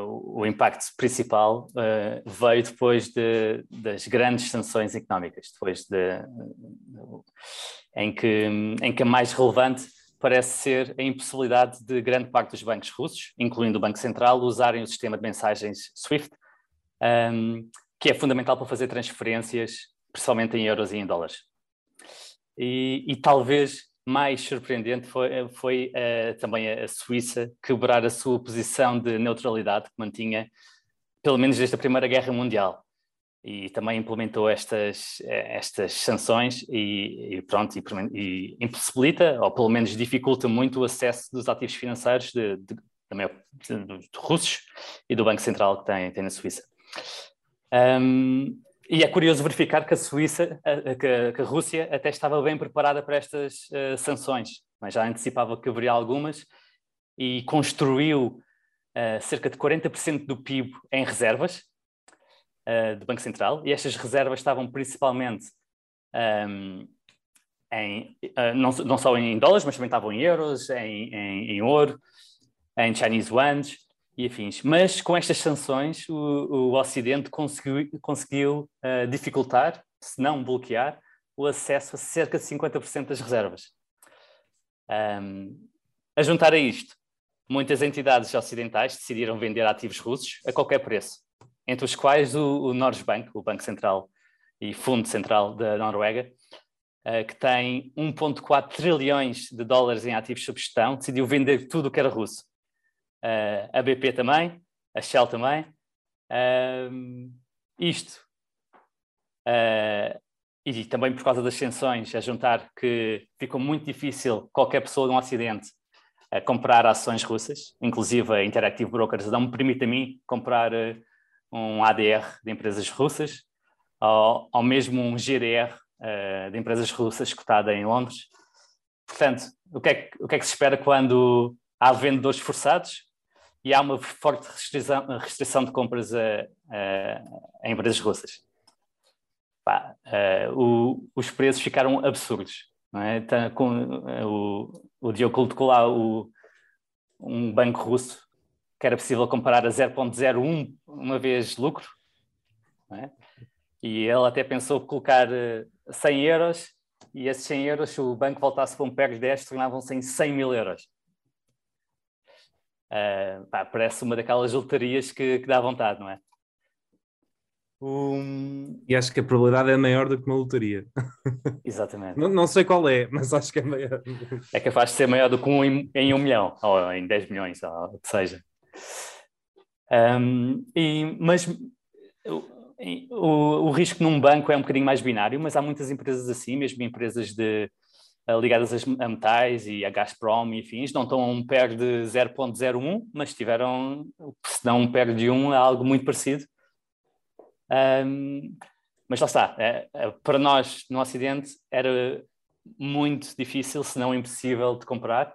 o, o, impacto principal uh, veio depois de, das grandes sanções económicas, depois de, em, que, em que a mais relevante parece ser a impossibilidade de grande parte dos bancos russos, incluindo o Banco Central, usarem o sistema de mensagens SWIFT, um, que é fundamental para fazer transferências, principalmente em euros e em dólares. E, e talvez mais surpreendente foi, foi uh, também a Suíça quebrar a sua posição de neutralidade que mantinha, pelo menos desde a Primeira Guerra Mundial e também implementou estas, eh, estas sanções e, e pronto, e, e, impossibilita, ou pelo menos dificulta muito o acesso dos ativos financeiros de, de, de, de russos e do Banco Central que tem, tem na Suíça. Um, e é curioso verificar que a Suíça, que a, Rússia até estava bem preparada para estas uh, sanções, mas já antecipava que haveria algumas e construiu uh, cerca de 40% do PIB em reservas, uh, do Banco Central, e estas reservas estavam principalmente um, em, uh, não, não, só em dólares, mas também estavam em euros, em, em, em ouro, em Chinese yuan e afins. Mas com estas sanções, o, o Ocidente conseguiu, conseguiu uh, dificultar, se não bloquear, o acesso a cerca de 50% das reservas. Um, a juntar a isto, muitas entidades ocidentais decidiram vender ativos russos a qualquer preço entre os quais o, o Norges-Bank, o Banco Central e Fundo Central da Noruega, uh, que tem 1,4 trilhões de dólares em ativos sob gestão, decidiu vender tudo o que era russo. Uh, a BP também, a Shell também. Uh, isto. Uh, e também por causa das sanções, a juntar que ficou muito difícil qualquer pessoa de um acidente a comprar ações russas, inclusive a Interactive Brokers não me permite a mim comprar um ADR de empresas russas, ou, ou mesmo um GDR de empresas russas cotada em Londres. Portanto, o que, é que, o que é que se espera quando há vendedores forçados e há uma forte restrição, restrição de compras a, a, a empresas russas? Pá, uh, o, os preços ficaram absurdos. É? Então, com, o, o Diogo colocou lá o, um banco russo que era possível comparar a 0.01 uma vez lucro. É? E ele até pensou colocar 100 eh, euros e esses 100 euros, se o banco voltasse para um PEG 10, tornavam-se em 100 mil euros. Uh, pá, parece uma daquelas lotarias que, que dá vontade, não é? Um... E acho que a probabilidade é maior do que uma lotaria. Exatamente. não, não, sei qual é, mas acho que é maior. É capaz de ser maior do que um em, em um milhão, ou em 10 milhões, ou o que seja. Um, e, mas o, o, o, risco num banco é um bocadinho mais binário, mas há muitas empresas assim, mesmo empresas de, ligadas a metais e a Gazprom e afins, não estão a um PER de 0.01, mas tiveram, se não um PER de 1, é algo muito parecido. Um, mas lá está, é, para nós no Ocidente era muito difícil, se não impossível, de comprar.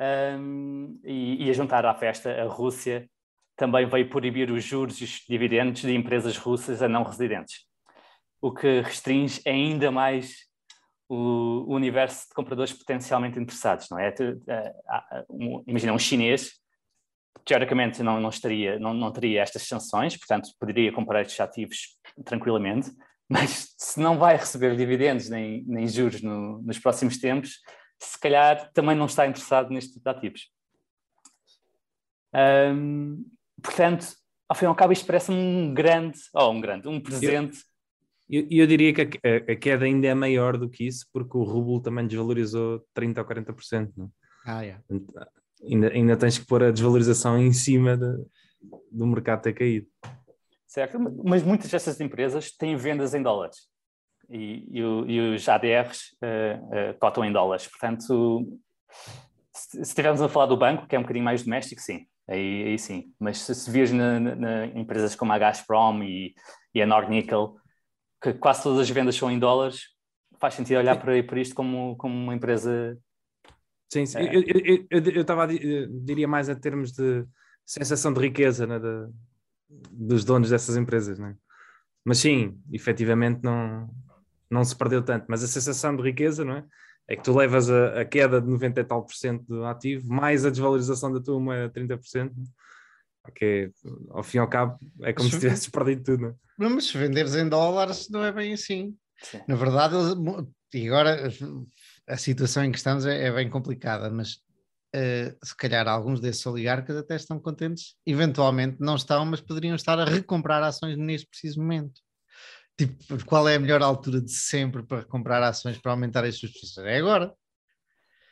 Um, e, e a juntar à festa, a Rússia também veio proibir os juros e os dividendos de empresas russas a não residentes, o que restringe ainda mais o, universo de compradores potencialmente interessados, não é? Imagina um chinês, teoricamente não, não, estaria, não, não teria estas sanções, portanto poderia comprar estes ativos tranquilamente, mas se não vai receber dividendos nem, nem juros no, nos próximos tempos, se calhar também não está interessado neste tipo de ativos. Um, portanto, ao fim e ao cabo, isto parece um grande, ou oh, um grande, um presente. E eu, eu, diria que a, a, queda ainda é maior do que isso, porque o rublo também desvalorizou 30% ou 40%. Não? Ah, é. Ainda, ainda tens que pôr a desvalorização em cima de, do mercado ter caído certo? Mas muitas dessas empresas têm vendas em dólares e, e, e os ADRs uh, uh, cotam em dólares. Portanto, se estivermos a falar do banco, que é um bocadinho mais doméstico, sim, aí, aí sim. Mas se, se vires na, na, na, empresas como a Gazprom e, e a Nornickel, que quase todas as vendas são em dólares, faz sentido olhar para, para isto como, como uma empresa. Sim, sim. É. Eu estava diria mais em termos de sensação de riqueza, né? de, dos donos dessas empresas, né? Mas sim, efetivamente não, não se perdeu tanto, mas a sensação de riqueza, não é? É que tu levas a, a queda de 90 e tal por cento do ativo, mais a desvalorização da tua moeda 30%, porque ao fim e ao cabo é como se tivesses perdido tudo, não é? Não, mas se venderes em dólares não é bem assim. Sim. Na verdade, e agora a situação em que estamos é, é bem complicada, mas Uh, se calhar alguns desses oligarcas até estão contentes, eventualmente não estão, mas poderiam estar a recomprar ações neste preciso momento. Tipo, qual é a melhor altura de sempre para comprar ações para aumentar as suas posições? É agora.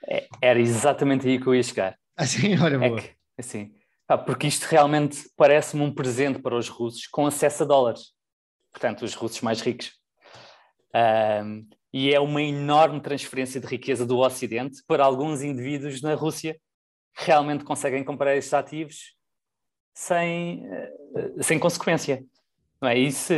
É, era exatamente aí que eu ia chegar. Assim, olha, é boa. Que, assim, ah, porque isto realmente parece-me um presente para os russos com acesso a dólares. Portanto, os russos mais ricos. Um, e é uma enorme transferência de riqueza do Ocidente para alguns indivíduos na Rússia que realmente conseguem comprar estes ativos sem, eh, sem consequência. Não é? Isso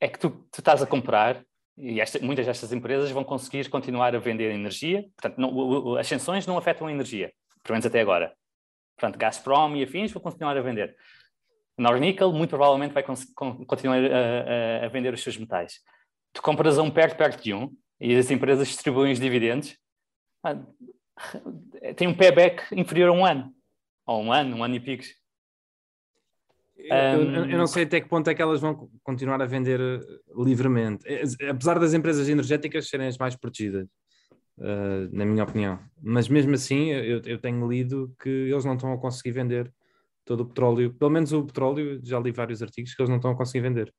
é que tu, tu estás a comprar e esta, muitas destas empresas vão conseguir continuar a vender energia. Portanto, não, as sanções não afetam a energia, pelo menos até agora. Portanto, Gazprom e afins vão continuar a vender. Nornickel muito provavelmente vai continuar a, a, a vender os seus metais tu compras a um perto, perto de um, e as empresas distribuem os dividendos, ah, tem um payback inferior a um ano, ou um ano, um ano e pico. Eu, eu, eu, não sei até que ponto é que elas vão continuar a vender eh, livremente, é, apesar das empresas energéticas serem as mais protegidas, uh, na minha opinião. Mas mesmo assim, eu, eu, tenho lido que eles não estão a conseguir vender todo o petróleo, pelo menos o petróleo, já li vários artigos que eles não estão a conseguir vender.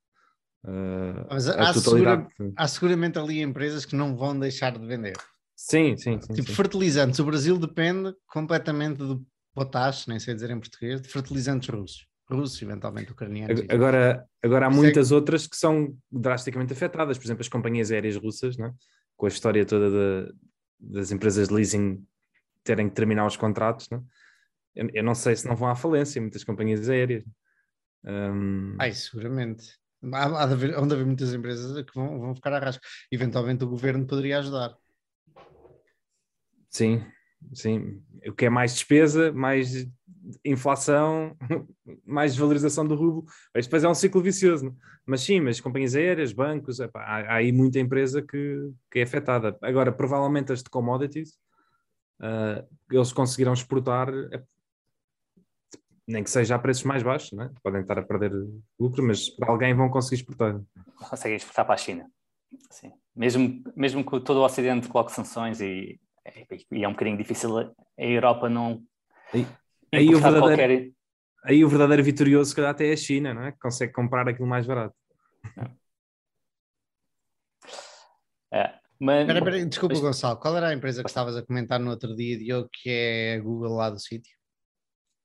Uh, Mas há, segura, há, seguramente ali empresas que não vão deixar de vender. Sim, sim. sim tipo sim. fertilizantes. O Brasil depende completamente do potash, nem sei dizer em português, de fertilizantes russos. Russos, eventualmente ucranianos. Agora, agora há muitas outras que são drasticamente afetadas. Por exemplo, as companhias aéreas russas, né? Com a história toda de, das empresas de leasing terem que terminar os contratos. Né? Eu, eu, não sei se não vão à falência muitas companhias aéreas. Um... Ai, seguramente. Há, há de haver, onde haver muitas empresas que vão, vão ficar a rasco. Eventualmente o governo poderia ajudar. Sim, sim. O que é mais despesa, mais inflação, mais valorização do rublo. Isto depois é um ciclo vicioso. É? Mas sim, mas companhias aéreas, bancos, epá, há, há, aí muita empresa que, que é afetada. Agora, provavelmente as de commodities, uh, eles conseguirão exportar nem que seja a preços mais baixos, né? podem estar a perder lucro, mas para alguém vão conseguir exportar. Conseguem exportar para a China. Sim. Mesmo, mesmo que todo o Ocidente coloque sanções e, e é um bocadinho difícil a Europa não. E, aí, o verdadeiro, qualquer... aí o verdadeiro vitorioso, se calhar, até é a China, não é? que consegue comprar aquilo mais barato. É. Mas, pera, pera, desculpa, mas... Gonçalo, qual era a empresa que estavas a comentar no outro dia, Diogo, que é a Google lá do sítio?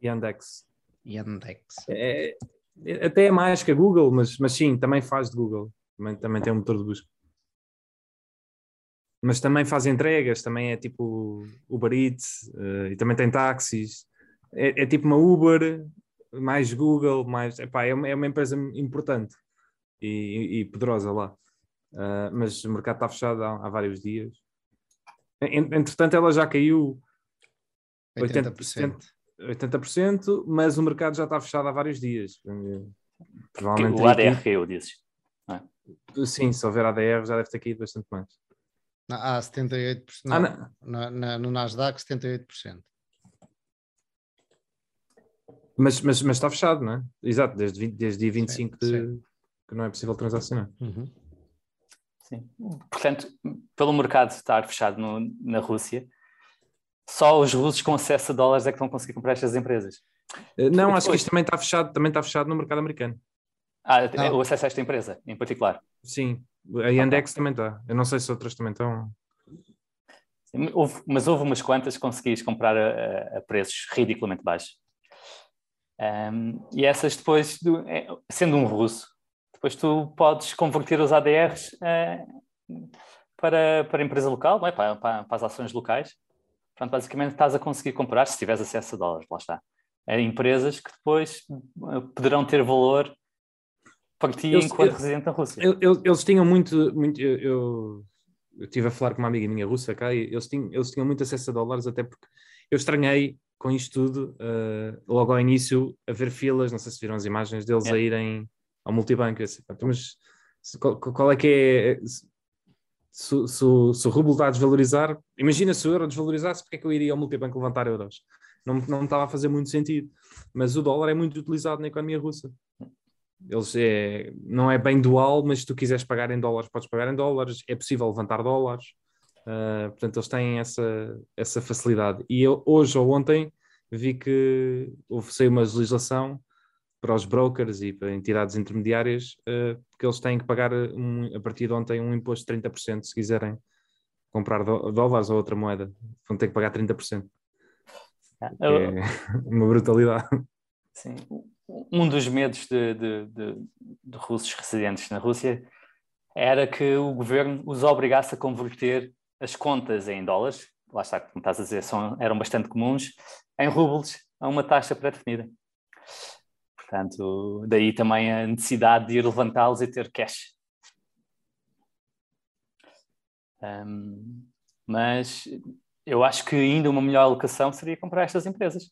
Yandex. Yandex. É, é, até é mais que a Google, mas, mas sim, também faz de Google. Também, também tem um motor de busca. Mas também faz entregas, também é tipo Uber Eats uh, e também tem táxis. É, é, tipo uma Uber, mais Google, mais. Epá, é, uma, é uma empresa importante e, e, e poderosa lá. Uh, mas o mercado está fechado há, há vários dias. Entretanto, ela já caiu 80%. 80%, mas o mercado já está fechado há vários dias. Provavelmente o ADR caiu, dizes. É? Sim, se houver ADR já deve ter caído bastante mais. Há 78%. Ah, não, na, na, no Nasdaq, 78%. Mas, mas, mas está fechado, não é? Exato, desde, 20, desde dia 25 sim, de, sim. que não é possível transacionar. Uhum. Sim. Portanto, pelo mercado estar fechado no, na Rússia, só os russos com acesso a dólares é que vão conseguir comprar estas empresas. Eh, não, acho que isto também está fechado, também está fechado no mercado americano. Ah, não. o acesso a esta empresa em particular? Sim, a Yandex também está. Eu não sei se outras também estão. Houve, mas houve umas quantas que conseguis comprar a, a preços ridiculamente baixos. Um, e essas depois, é, sendo um russo, depois tu podes converter os ADRs uh, eh, para, para a empresa local, é? para, para, para, as ações locais. Portanto, basicamente estás a conseguir comprar, se tiveres acesso a dólares, lá está, a empresas que depois eh, poderão ter valor para ti eles, enquanto eu, residente na Rússia. Eles, eles tinham muito, muito eu, eu, eu estive a falar com uma amiga minha russa cá e eles tinham, eles tinham muito acesso a dólares, até porque eu estranhei com isto tudo, uh, logo ao início, a ver filas, não sei se viram as imagens deles a irem ao multibanco. Assim, mas qual, qual, é que é. Se, se, se o rublo está a desvalorizar, imagina se o euro desvalorizasse, porque é que eu iria ao multibanco levantar euros? Não, não estava a fazer muito sentido. Mas o dólar é muito utilizado na economia russa. Eles é, não é bem dual, mas se tu quiseres pagar em dólares, podes pagar em dólares. É possível levantar dólares. Uh, portanto, eles têm essa, essa facilidade. E eu, hoje ou ontem vi que houve saiu uma legislação para os brokers e para entidades intermediárias uh, que eles têm que pagar um, a partir de ontem um imposto de 30% se quiserem comprar dólares ou outra moeda. Vão ter que pagar 30%. Ah, eu... É uma brutalidade. Sim. Um dos medos de, de, de, de russos residentes na Rússia era que o governo os obrigasse a converter as contas em dólares, lá está, como estás a dizer, são, eram bastante comuns, em rublos a uma taxa pré-definida. Portanto, daí também a necessidade de ir levantá-los e ter cash. Um, mas eu acho que ainda uma melhor alocação seria comprar estas empresas.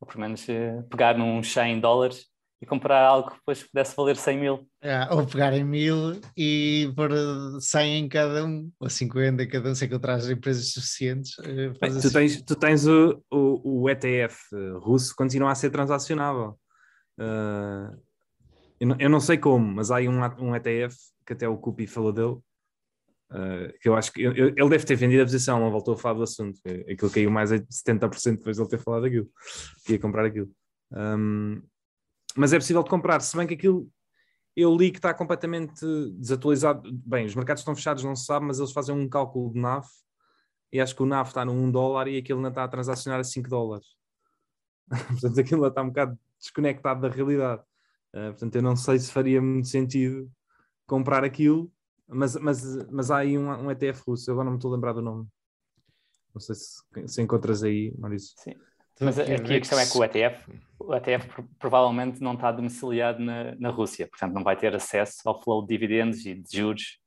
Ou pelo menos eh, pegar num 100 dólares e comprar algo que depois pudesse valer 100 mil. É, ou pegar em mil e pôr 100 em cada um, ou 50 em cada um, se encontrar empresas suficientes. Eh, Bem, tu, assim. tens, tu tens o, o, o, ETF russo, continua a ser transacionável. Uh, eu, não, eu, não, sei como, mas há aí um, um ETF que até o Cupi falou dele. Uh, que eu acho que eu, ele deve ter vendido a posição, não voltou a falar do assunto. Aquilo caiu mais a 70% depois de ele ter falado daquilo, que ia comprar aquilo. Um, mas é possível de comprar, se bem que aquilo eu li que está completamente desatualizado. Bem, os mercados estão fechados, não se sabe, mas eles fazem um cálculo de NAV e acho que o NAV está no 1 dólar e aquilo ainda está a transacionar a 5 dólares. portanto, aquilo está um bocado desconectado da realidade. Uh, portanto, eu não sei se faria muito sentido comprar aquilo, mas, mas, mas há aí um, um ETF russo, eu agora não me estou a lembrar do nome. Não sei se, se encontras aí, Maurício. Sim. Mas aqui a questão é que o ETF, o ETF provavelmente não está domiciliado na, na Rússia, portanto não vai ter acesso ao flow de dividendos e de juros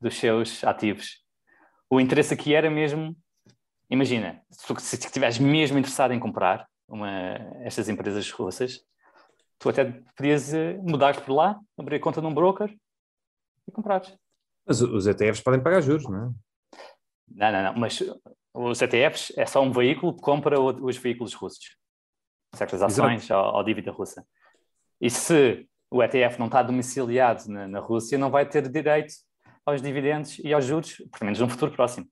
dos seus ativos. O interesse aqui era mesmo, imagina, se estiveres mesmo interessado em comprar uma, estas empresas russas, tu até podias eh, mudar por lá, abrir conta num broker e comprares. Mas os ETFs podem pagar juros, não é? Não, não, não, mas os ETFs é só um veículo que compra os veículos russos, certas ações ou, ou, dívida russa. E se o ETF não está domiciliado na, na, Rússia, não vai ter direito aos dividendos e aos juros, pelo menos no futuro próximo.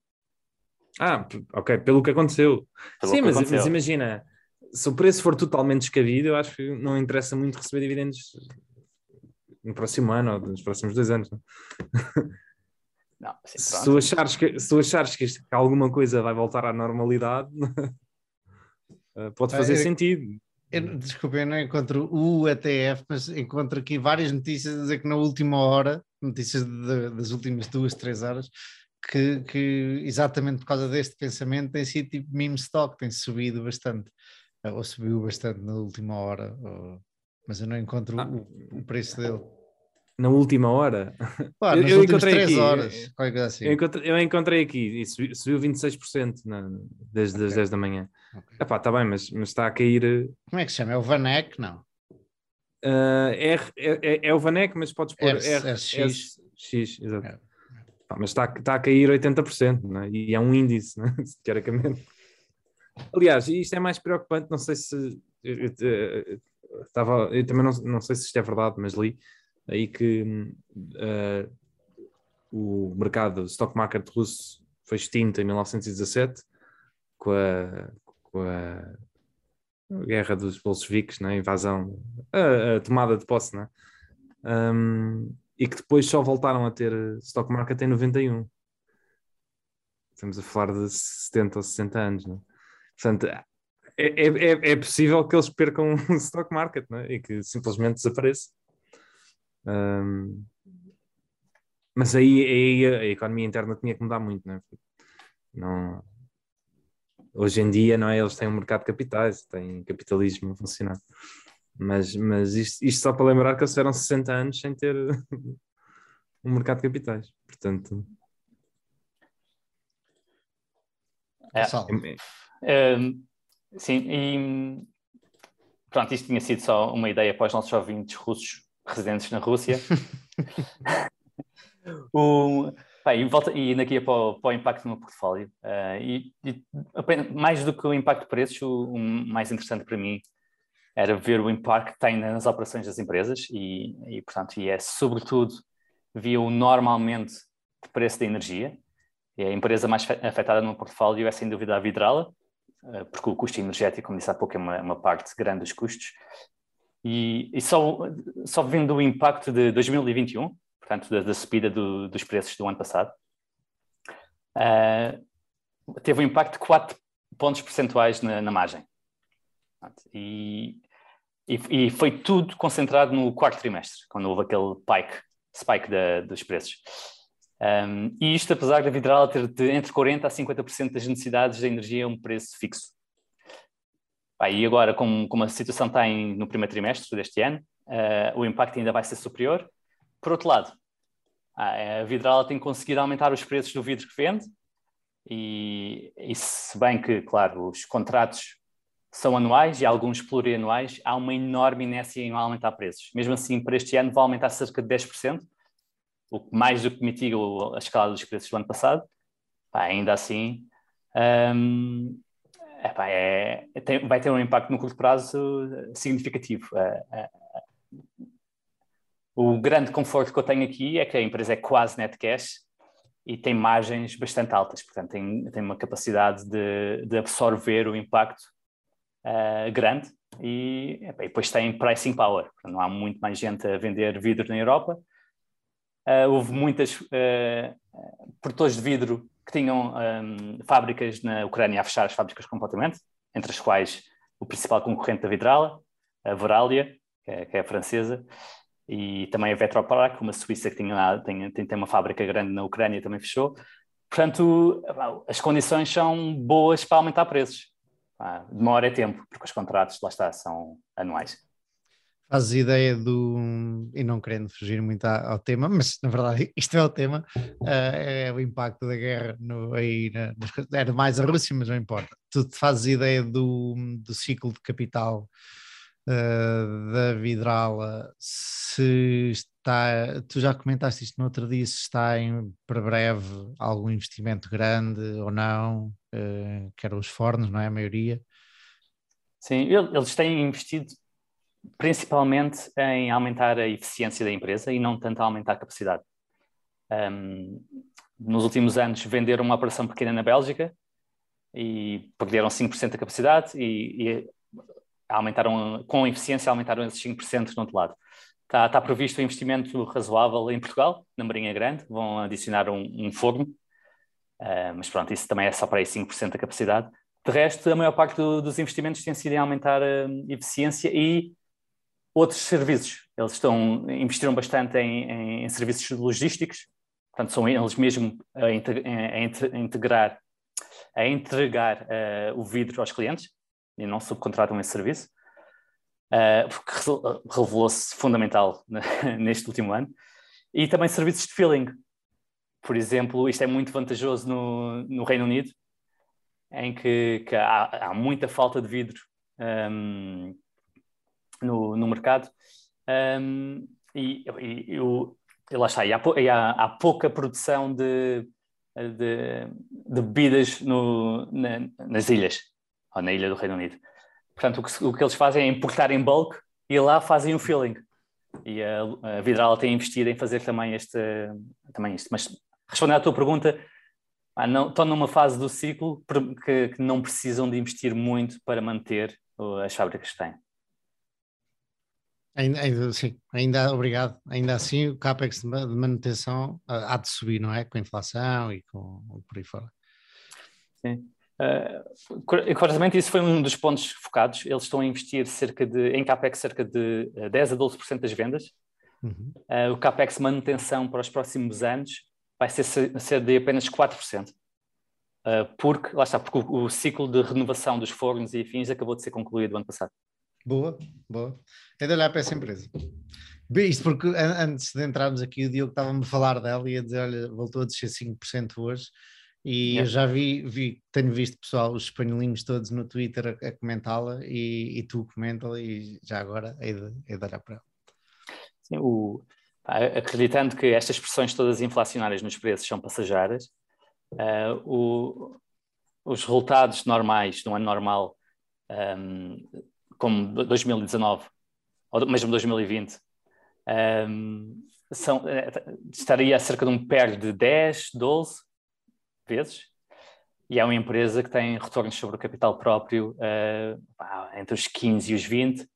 Ah, ok, pelo que aconteceu. Pelo Sim, que mas, aconteceu. mas imagina, se o preço for totalmente descabido, eu acho que não interessa muito receber dividendos no próximo ano ou nos próximos dois anos. Não? Assim, se, tu achares que, se tu achares que, isto, que alguma coisa vai voltar à normalidade, eh, pode fazer eu, sentido. Eu, desculpa, eu não encontro o ETF, mas encontro aqui várias notícias a dizer que na última hora, notícias de, das últimas duas, três horas, que, que, exatamente por causa deste pensamento tem sido tipo meme stock, tem subido bastante, eh, ou subiu bastante na última hora, ou, mas eu não encontro ah. o, o preço dele. Na última hora. Pá, Eu- eu encontrei aqui, horas, qualquer coisa assim. Eu encontrei, eu encontrei aqui e subiu, subiu 26% na, desde as Ok. 10 da manhã. Ok. Epá, está bem, mas, mas está a cair. eh, Como é que se chama? É o Vanek? Não. Uh, R, é, é- é o Vanek, mas podes pôr R- RX. X, exato. É. Pá, mas está, está a cair 80%, não é? e é um índice, não é? teoricamente. Aliás, isto é mais preocupante, não sei se. Eu, eu- eu- estava, eu também não, não sei se isto é verdade, mas li aí que uh, o mercado, o stock market russo foi extinto em 1917 com a, com a guerra dos bolcheviques, né? a invasão, a, a tomada de posse, né? Um, e que depois só voltaram a ter stock market em 91. Estamos a falar de 70 ou 60 anos, né? Portanto, é, é- é possível que eles percam o stock market né? e que simplesmente desapareça. Um, mas aí, aí a, a economia interna tinha que mudar muito, né? Não, hoje em dia, não é? Eles têm um mercado de capitais, têm capitalismo a funcionar. Mas, mas isto, isto só para lembrar que eles tiveram 60 anos sem ter um mercado de capitais. Portanto, É. Gonçalo, Um, sim, e pronto, isto tinha sido só uma ideia para os nossos ouvintes russos residentes na Rússia. e, volta, e indo aqui para o, para o impacto no meu portfólio, uh, e, e mais do que o impacto de preços, o, o mais interessante para mim era ver o impacto que tem nas operações das empresas e, e portanto, e é sobretudo via o normalmente de preço da energia. E a empresa mais fe- afetada no portfólio é sem dúvida a Vidrala, eh, porque o custo energético, como disse há pouco, é uma, uma parte grande dos custos. E, e só, só vendo o impacto de 2021, portanto, da, da subida do- dos preços do ano passado, eh, teve um impacto de 4 pontos percentuais na, na margem. E, e, e foi tudo concentrado no quarto trimestre, quando houve aquele spike, spike da- dos preços. Um, e isto apesar da Vidrala ter de entre 40% a 50% das necessidades de energia a um preço fixo. E agora, como, como a situação está em- no primeiro trimestre deste ano, eh, o impacto ainda vai ser superior. Por outro lado, a Vidrala tem conseguido aumentar os preços do vidro que vende, e, e se bem que, claro, os contratos são anuais e alguns plurianuais, há uma enorme inércia em aumentar preços. Mesmo assim, para este ano vai aumentar cerca de 10%, o que mais do que mitiga a escala dos preços do ano passado. Ainda assim, hum, epá, é- tem- vai ter um impacto no curto prazo eh, significativo. Eh, eh, o grande conforto que eu tenho aqui é que a empresa é quase net cash e tem margens bastante altas, portanto tem, tem uma capacidade de, de absorver o impacto eh, grande e, epá, e depois tem pricing power, portanto, não há muito mais gente a vender vidro na Europa. Eh, houve muitas produtores de vidro que tinham ehm, fábricas na Ucrânia a fechar as fábricas completamente, entre as quais o principal concorrente da Vidrala, a Voralia, que é, que é francesa, e também a Vetropac, uma suíça que tinha, tem, tem, uma fábrica grande na Ucrânia, também fechou. Portanto, as condições são boas para aumentar preços. Demora é tempo, porque os contratos, lá está, são anuais. Fazes ideia do. E não querendo fugir muito ao tema, mas na verdade isto é o tema, eh, é o impacto da guerra no, aí na-. Era mais a Rússia, mas não importa. Tu te fazes ideia do, do ciclo de capital eh, da Vidrala, se está. Tu já comentaste isto no outro dia, se está em para breve algum investimento grande ou não, eh, que eram os fornos, não é? A maioria. Sim, ele- eles têm investido principalmente em aumentar a eficiência da empresa e não tanto aumentar a capacidade. Um, nos últimos anos venderam uma operação pequena na Bélgica e perderam 5% da capacidade e, e aumentaram, com eficiência aumentaram esses 5% do outro lado. Está, está previsto um investimento razoável em Portugal, na Marinha Grande, vão adicionar um, um forno, uh, mas pronto, isso também é só para aí 5% da capacidade. De resto, a maior parte do, dos investimentos tem sido em aumentar a eficiência e outros serviços. Eles estão, investiram bastante em, em, serviços logísticos, portanto, são eles mesmo a, integ a integrar, a entregar uh, o vidro aos clientes e não subcontratam esse serviço. uh, porque revelou-se fundamental neste último ano. E também serviços de filling. Por exemplo, isto é muito vantajoso no, no Reino Unido, em que, que há, há, muita falta de vidro um, no, no mercado. Um, e, e, e, lá está, e há, e há, há pouca produção de, de, de bebidas no, na, nas ilhas, ou na ilha do Reino Unido. Portanto, o que, o que eles fazem é importar em bulk e lá fazem o filling. E a, a Vidral tem investido em fazer também este, também isto. Mas respondendo à tua pergunta, ah, não, estão numa fase do ciclo que, que, não precisam de investir muito para manter as fábricas que têm. Ainda, ainda, sim, ainda, obrigado. Ainda assim, o CAPEX de manutenção há de subir, não é? Com a inflação e com por aí fora. Sim. Uh, curiosamente, isso foi um dos pontos focados. Eles estão a investir cerca de, em CAPEX cerca de 10 a 12% das vendas. Uhum. Uh, o CAPEX manutenção para os próximos anos vai ser, ser de apenas 4%. Uh, porque, lá está, porque o, o, ciclo de renovação dos fornos e afins acabou de ser concluído ano passado. Boa, boa. É de olhar para essa empresa. Isto porque antes de entrarmos aqui, o Diogo estava-me a falar dela e a dizer: olha, voltou a descer 5% hoje. E eu já vi, vi, tenho visto pessoal, os espanholinhos todos no Twitter a, a comentá-la e, e, tu comenta-la e já agora é de, é de olhar para ela. Sim, o, acreditando que estas pressões todas inflacionárias nos preços são passageiras, uh, o, os resultados normais, no ano normal, um, ehm, como 2019, ou mesmo 2020, um, são, eh, estaria a cerca de um PER de 10, 12 vezes, e é uma empresa que tem retornos sobre o capital próprio uh, entre os 15 e os 20,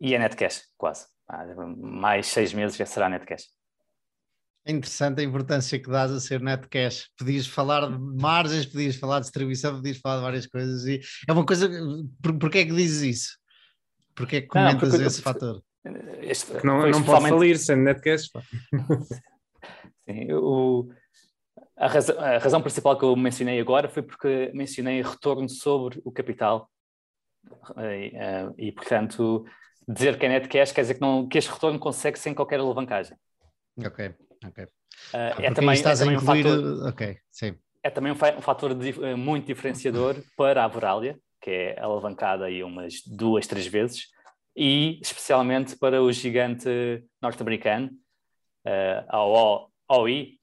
e é net cash, quase. mais seis meses já será net cash. É interessante a importância que dás a ser net cash. Podias falar de margens, podias falar de distribuição, podias falar de várias coisas. E é uma coisa. Por, porquê é que dizes isso? Porquê é que comentas não, porque, esse fator? Este, não não pode falir sendo net cash. Sim, o, a, razão, a razão principal que eu mencionei agora foi porque mencionei retorno sobre o capital. E, uh, e portanto, dizer que é net cash quer dizer que, não, que este retorno consegue sem qualquer alavancagem. Ok, ok. Uh, é também, estás é também a incluir... um fator, ok, sim. É também um, um fator de, uh, muito diferenciador para a Vorália, que é alavancada aí umas duas, três vezes, e especialmente para o gigante norte-americano, uh, a OI.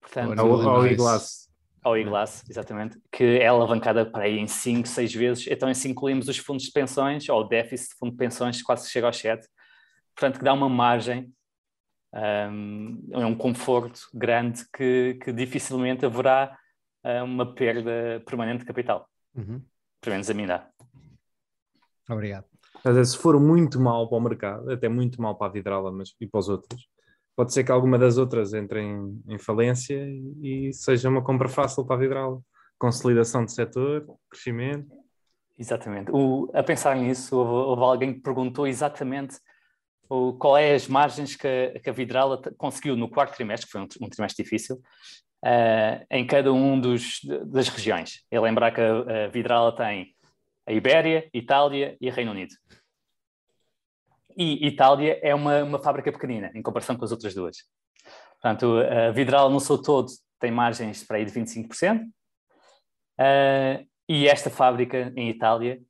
Portanto, ao, Glass. Ao Glass, exatamente, que é alavancada para aí em 5, 6 vezes. Então, assim incluímos os fundos de pensões, ou o déficit de fundo de pensões, quase chega aos 7. Portanto, que dá uma margem um, é um conforto grande que, que dificilmente haverá uh, uma perda permanente de capital. Uhum. Pelo menos a mim dá. Obrigado. Mas, se for muito mal para o mercado, até muito mal para a Vidrala mas, e para os outros, pode ser que alguma das outras entre em, em falência e, e seja uma compra fácil para a Vidrala. Consolidação de setor, crescimento. Exatamente. O, a pensar nisso, houve, houve alguém que perguntou exatamente o, qual é as margens que, que a Vidrala conseguiu no quarto trimestre, que foi um, um trimestre difícil, uh, em cada um dos, das regiões. É lembrar que a, a Vidrala tem a Ibéria, Itália e Reino Unido. E Itália é uma, uma fábrica pequenina, em comparação com as outras duas. Portanto, a Vidrala no seu todo tem margens para aí de 25%, uh, eh, e esta fábrica em Itália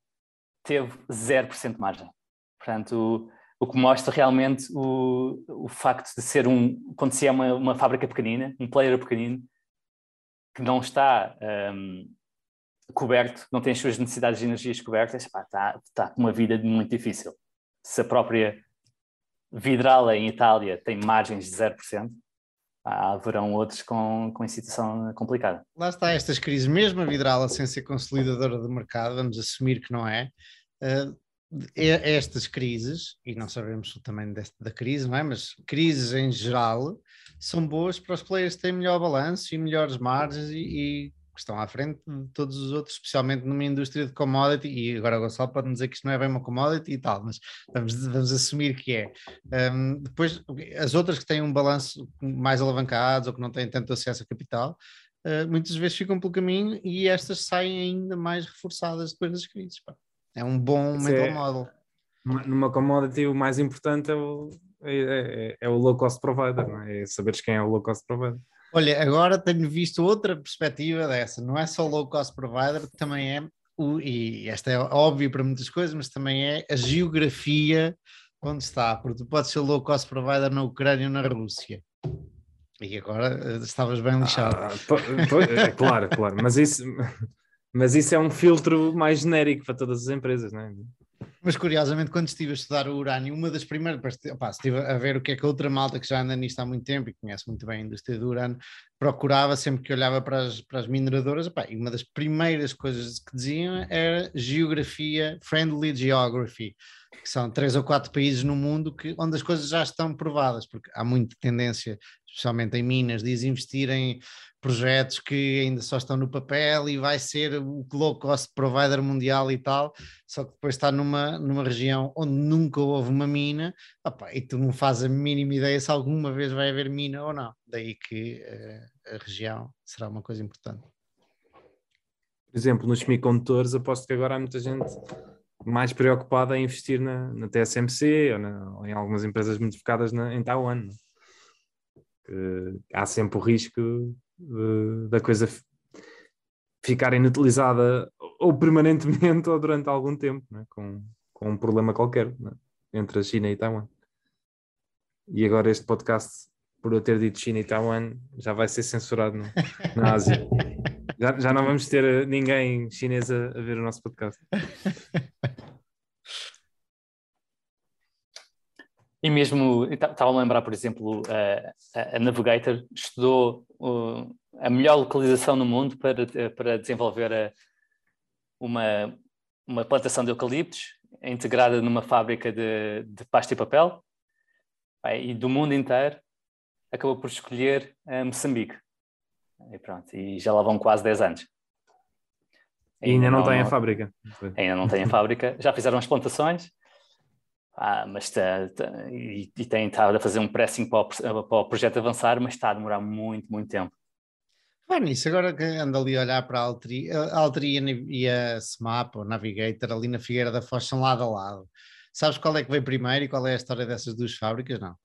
teve 0% de margem. Portanto, o que mostra realmente o, o facto de ser um, quando se é uma, uma fábrica pequenina, um player pequenino, que não está um, coberto, não tem as suas necessidades de energias cobertas, pá, está, está com uma vida muito difícil. Se a própria Vidrala em Itália tem margens de 0%, haverão outros com, com situação complicada. Lá está estas crises, mesmo a Vidrala sem ser consolidadora do mercado, vamos assumir que não é, uh, estas crises, e não sabemos desta, da crise, não é? mas crises em geral são boas para os players que têm melhor balanço e melhores margens e, e estão à frente de todos os outros, especialmente numa indústria de commodity, e agora o Gonçalo pode dizer que isto não é bem uma commodity e tal, mas vamos, vamos assumir que é. Um, depois, as outras que têm um balanço mais alavancado ou que não têm tanto acesso a capital, uh, muitas vezes ficam pelo caminho e estas saem ainda mais reforçadas depois das crises. Pá. É um bom mental é, model. numa commodity o mais importante é o, é, é, é o low cost provider, não é? é saberes quem é o low cost provider. Olha, agora tenho visto outra perspectiva dessa, não é só low cost provider, também é, o, e esta é óbvio para muitas coisas, mas também é a geografia onde está, porque tu podes ser low cost provider na Ucrânia ou na Rússia. E agora eh, estavas bem lixado. Ah, é, claro, claro, mas isso, mas isso é um filtro mais genérico para todas as empresas, não é? Mas curiosamente, quando estive a estudar o urânio, uma das primeiras, opa, estive a ver o que é que a outra malta que já anda nisto há muito tempo e conhece muito bem a indústria do urânio, procurava sempre que olhava para as, para as mineradoras, opa, e uma das primeiras coisas que diziam era geografia, friendly geography, que são três ou quatro países no mundo que, onde as coisas já estão provadas, porque há muita tendência, especialmente em Minas, de investir em projetos que ainda só estão no papel e vai ser o low cost provider mundial e tal, só que depois está numa, numa região onde nunca houve uma mina, opa, e tu não fazes a mínima ideia se alguma vez vai haver mina ou não. Daí que uh, a região será uma coisa importante. Por exemplo, nos semicondutores, aposto que agora há muita gente mais preocupada em investir na, na TSMC ou, na, ou, em algumas empresas muito focadas na, em Taiwan. há sempre o risco de, da coisa ficar inutilizada ou permanentemente ou durante algum tempo, né? com, com um problema qualquer né? entre a China e Taiwan. E agora este podcast, por eu ter dito China e Taiwan, já vai ser censurado no, na Ásia. Já, já não vamos ter ninguém chinês a ver o nosso podcast. E mesmo, estava a lembrar, por exemplo, a, a Navigator estudou a melhor localização no mundo para, para desenvolver a, uma, uma plantação de eucaliptos integrada numa fábrica de, de pasta e papel. E do mundo inteiro acabou por escolher Moçambique. E pronto, e já lá vão quase 10 anos. E ainda, ainda não, não tem a fábrica. Ainda não tem a fábrica. Já fizeram as plantações, ah, mas tá, tá, e, e tem estado a fazer um pressing para o, para o, projeto avançar, mas está a demorar muito, muito tempo. Vai nisso, agora que ando ali a olhar para a Altri, a Altri e a SMAP, ou Navigator, ali na Figueira da Foz, são lado a lado. Sabes qual é que veio primeiro e qual é a história dessas duas fábricas? Não.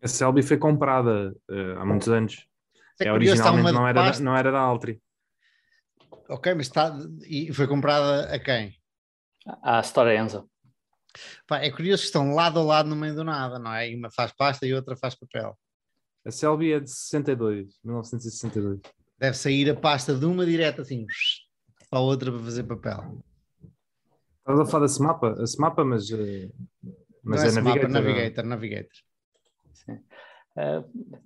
A Selby foi comprada uh, há muitos anos. É, é originalmente não era, da, não era da Altri. Ok, mas está, e foi comprada a quem? A Story Enzo. Pá, é curioso que estão lado a lado no meio do nada, não é? Uma faz pasta e outra faz papel. A Selby é de 62, 1962. Deve sair a pasta de uma direta assim para a outra para fazer papel. Estás a falar da Semapa? A Semapa, mas, eh, mas não é, é Navigator. Navigator, Navigator. Sim. Uh,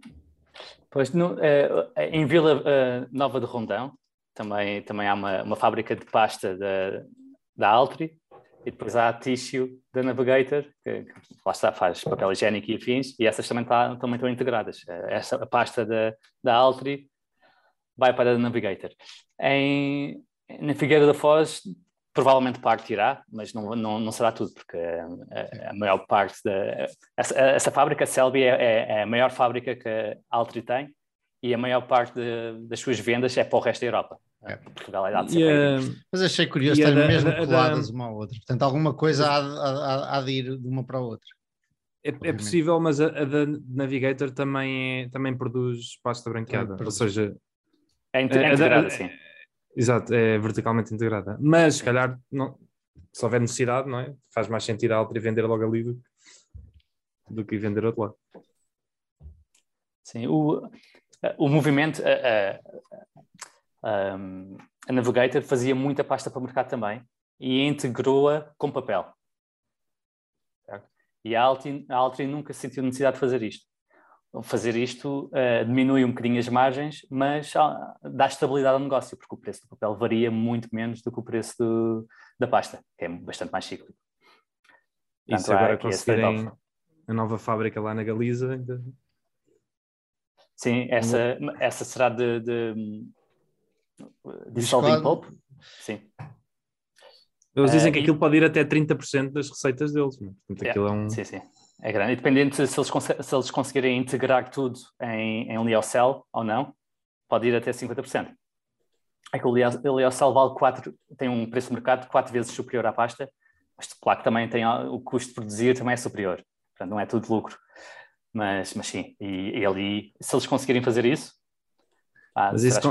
pois no, uh, em Vila uh, Nova de Rondão também, também há uma, uma fábrica de pasta da, da Altri e depois há a Tissue da Navigator, que, lá está, faz papel higiênico e afins, e essas também, tá, também estão integradas. Eh, essa, a pasta da, da Altri vai para a Navigator. Em, na Figueira da Foz, provavelmente parte irá, mas não, não, não será tudo, porque a, a maior parte da. Essa, essa fábrica, a Selby, é, é, é, a maior fábrica que a Altri tem e a maior parte de, das suas vendas é para o resto da Europa. É. Portugal é dado Mas achei curioso, estão mesmo da, coladas da, uma à outra. Portanto, alguma coisa há, há, há, de ir de uma para a outra. É, é possível, mas a, a, da Navigator também, é, também produz pasta branqueada. É, ou seja, é, integrada, sim. Exato, é verticalmente integrada. Mas, se calhar, não, se houver necessidade, não é? Faz mais sentido a alta e vender logo ali do, do que vender outro lado. Sim, o, o movimento, um, a Navigator fazia muita pasta para o mercado também e integrou-a com papel. Certo? E a Altri, a Altri nunca sentiu necessidade de fazer isto. Fazer isto uh, diminui um bocadinho as margens, mas uh, dá estabilidade ao negócio, porque o preço do papel varia muito menos do que o preço do, da pasta, que é bastante mais cíclico. E se agora conseguirem a nova fábrica lá na Galiza, ainda... Sim, essa, essa será de, de Dissolving Pulp? Sim. Eles dizem uh, que aquilo pode ir até 30% das receitas deles. Portanto, aquilo é um... Sim, sim. É grande. E dependendo se, eles, se eles conseguirem integrar tudo em, em Liocell ou não, pode ir até 50%. É que o Liocell vale 4, tem um preço de mercado 4 vezes superior à pasta Mas claro que também tem o custo de produzir também é superior. Portanto, não é tudo lucro. Mas, mas sim, e, e ali, se eles conseguirem fazer isso, ah, mas isso com,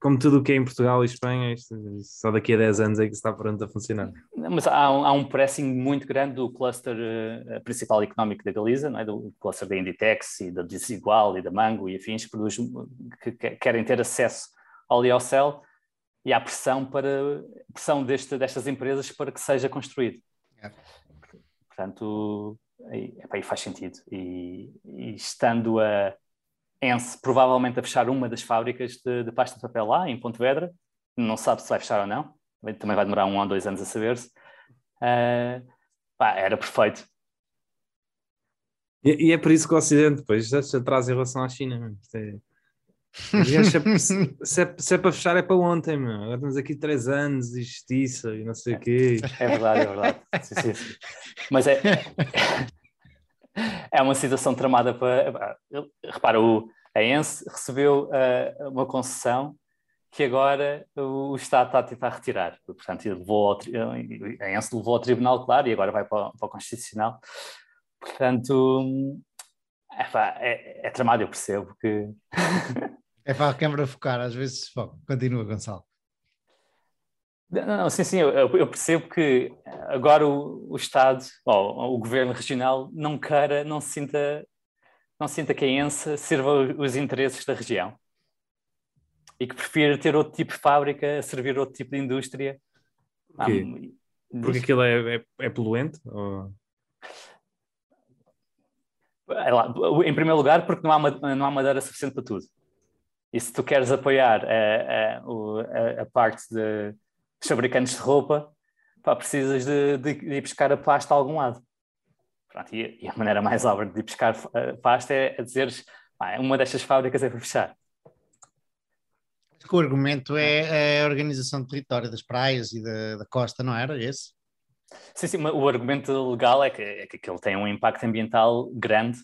como tudo o que é em Portugal e Espanha, isto, só daqui a 10 anos é que está pronto a funcionar. Mas há um, há um pressing muito grande do cluster uh, principal económico da Galiza, não é? do cluster da Inditex e da Desigual e da Mango e afins, que, produz, que, que querem ter acesso ao Liocel e há pressão, para, pressão deste, destas empresas para que seja construído. É. Portanto, aí, aí, faz sentido. E, e estando a Ence provavelmente a fechar uma das fábricas de, de pasta de papel lá, em Pontevedra. Não sabe se vai fechar ou não. Também vai demorar um ou dois anos a saber-se. Uh, era perfeito. E, e, é por isso que o Ocidente depois já se atrasa em relação à China. É... Se, é, se, é, se, é, para fechar, é para ontem, meu. Agora temos aqui três anos de justiça e não sei o quê. É verdade, é verdade. sim, sim, sim. Mas é, é uma situação tramada para. Repara, o, a ENSE recebeu uh, uma concessão que agora o, Estado está a tentar retirar. Portanto, levou ao, a ENSE levou ao Tribunal, claro, e agora vai para, para o Constitucional. Portanto, é, é, tramado, eu percebo que. é para a câmara focar, às vezes. Continua, Gonçalo. Não, não, sim, sim, eu, eu, percebo que agora o, o Estado, ou o governo regional, não queira, não sinta, não sinta que a ENSA sirva os interesses da região e que prefira ter outro tipo de fábrica a servir outro tipo de indústria. Porquê? Ah, porque aquilo é, é, é poluente? Ou... É em primeiro lugar, porque não há, não há madeira suficiente para tudo. E se tu queres apoiar a, a, a parte de fabricantes de roupa, pá, precisas de, de, de, ir buscar a pasta a algum lado. Pronto, e, e, a maneira mais óbvia de ir buscar a pasta é, é dizeres uma destas fábricas é para fechar. O argumento é a organização do território das praias e da, da costa, não era esse? Sim, sim, o argumento legal é que, é que aquilo tem um impacto ambiental grande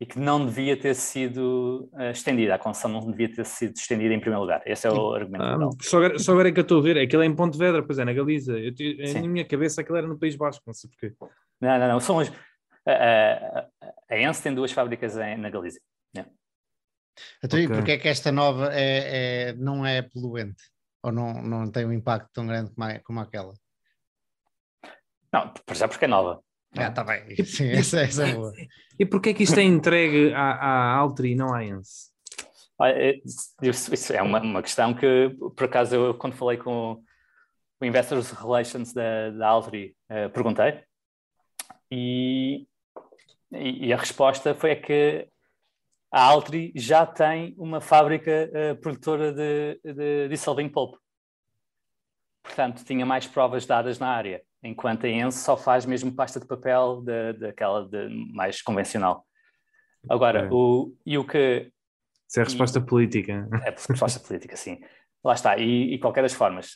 e que não devia ter sido uh, estendida, a concessão não devia ter sido estendida em primeiro lugar. Esse é o argumento. Ah, só, agora, só agora é que eu estou a ver, aquilo é em Pontevedra, pois é, na Galiza. Eu, na minha cabeça aquilo era no País Basco, não sei porquê. Não, não, não, são as, a, a, a Ence tem duas fábricas em, na Galiza. Yeah. Então, okay. e porquê é que esta nova é, é, não é poluente? Ou não, não tem um impacto tão grande como, a, como aquela? Não, por já porque é nova. Ah, está bem. Sim, essa, essa é boa. E porquê é que isto é entregue à, à Altri e não à Ence? É, isso é uma, uma, questão que, por acaso, eu quando falei com o Investors Relations da, da Altri, uh, perguntei, e, e, a resposta foi que a Altri já tem uma fábrica uh, produtora de, de dissolving pulp. Portanto, tinha mais provas dadas na área enquanto a Ense só faz mesmo pasta de papel daquela de, mais convencional. Agora, é. o, e o que. Isso é a resposta e, política. É a resposta política, sim. Lá está, e, e qualquer das formas,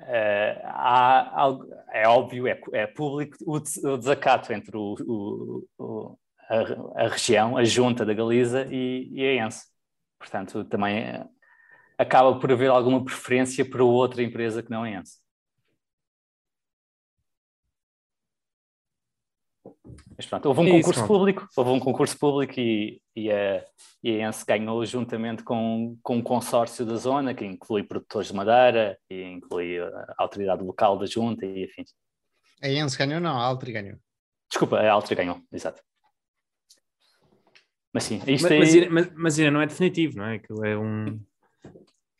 uh, há é óbvio, é, é público o, o, desacato entre o, o a, a, região, a junta da Galiza e, e a Ense. Portanto, também uh, acaba por haver alguma preferência para outra empresa que não a Ense. Mas pronto, houve um é concurso isso, público, houve um concurso público e, e, a, e a ENSE ganhou juntamente com, com um consórcio da zona, que inclui produtores de madeira e inclui a autoridade local da junta e afins. A ENSE ganhou não, a Altri ganhou. Desculpa, a Altri ganhou, exato. Mas sim, isto mas, aí... mas, mas, ainda não é definitivo, não é? Aquilo é um...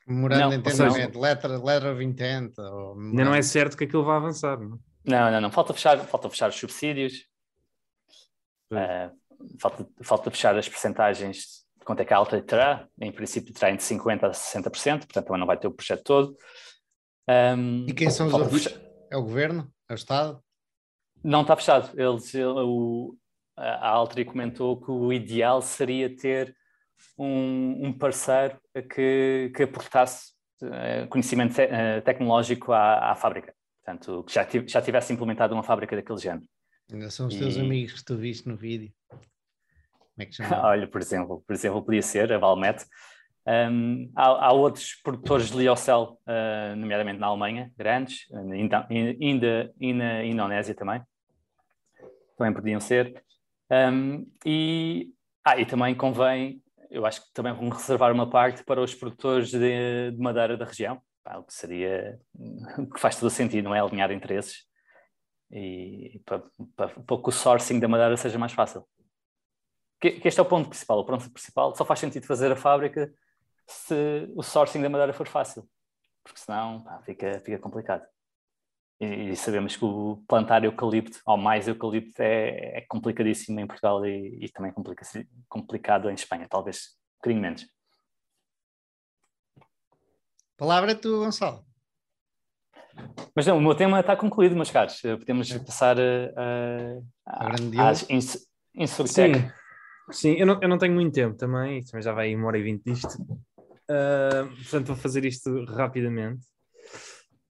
Memorando de entendimento, letra, letra of intent. Ou... Ainda não é certo que aquilo vai avançar, não é? Não, não, não. Falta fechar, falta fechar os subsídios, Uh, falta, falta fechar as percentagens de quanto é que a alta terá. Em princípio, terá entre 50% a 60%, portanto, também não vai ter o projeto todo. Um, e quem são os outros? É o governo? É o Estado? Não está fechado. Eles, o, a Altri comentou que o ideal seria ter um, um parceiro que, que aportasse uh, conhecimento te, uh, tecnológico à, à fábrica. Portanto, que já, já tivesse implementado uma fábrica daquele género. Ainda são os teus e... amigos que tu viste no vídeo. Como é que chama? Olha, por exemplo, por exemplo, podia ser a Valmet. Um, há, há, outros produtores de liocel, uh, nomeadamente na Alemanha, grandes, ainda, e na Indonésia também, também podiam ser. Um, e, ah, e também convém, eu acho que também vão reservar uma parte para os produtores de, de madeira da região, o que seria, que faz todo sentido, não é? Alinhar interesses e para, para, para que o sourcing da madeira seja mais fácil. Que, que este é o ponto principal. O ponto principal só faz sentido fazer a fábrica se o sourcing da madeira for fácil, porque senão pá, fica, fica complicado. E, e, sabemos que o plantar eucalipto, ou mais eucalipto, é, é complicadíssimo em Portugal e, e também complica complicado em Espanha, talvez um bocadinho menos. Palavra tu, Gonçalo. Mas não, o meu tema está concluído, meus caros. Podemos passar a, a, a, às ins, Insurtech. Sim, sim eu, não, eu não tenho muito tempo também, também já vai uma hora e vinte disto. Uh, portanto, vou fazer isto rapidamente.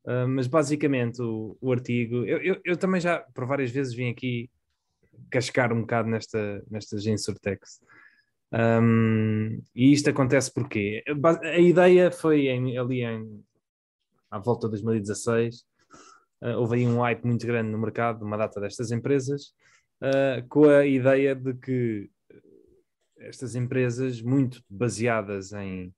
Uh, mas basicamente o, o artigo, eu, eu, eu, também já por várias vezes vim aqui cascar um bocado nesta, nestas insurtex. Um, e isto acontece porque a ideia foi em, ali em, à volta de 2016, uh, ah, houve aí um hype muito grande no mercado, uma data destas empresas, uh, com a ideia de que estas empresas, muito baseadas em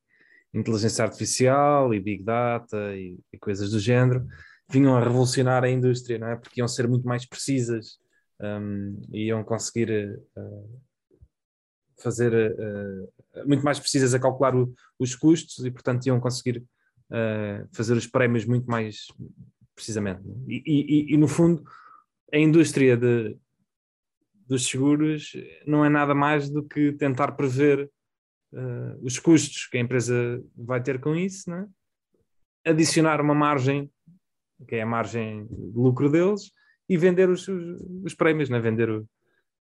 inteligência artificial e big data e, e, coisas do género, vinham a revolucionar a indústria, não é? Porque iam ser muito mais precisas um, e iam conseguir uh, fazer uh, muito mais precisas a calcular o, os custos e, portanto, iam conseguir uh, fazer os prémios muito mais precisamente. É? E, e, e, no fundo, a indústria de, dos seguros não é nada mais do que tentar prever uh, os custos que a empresa vai ter com isso, né? adicionar uma margem, que é a margem de lucro deles, e vender os, os, os prémios, né? vender o,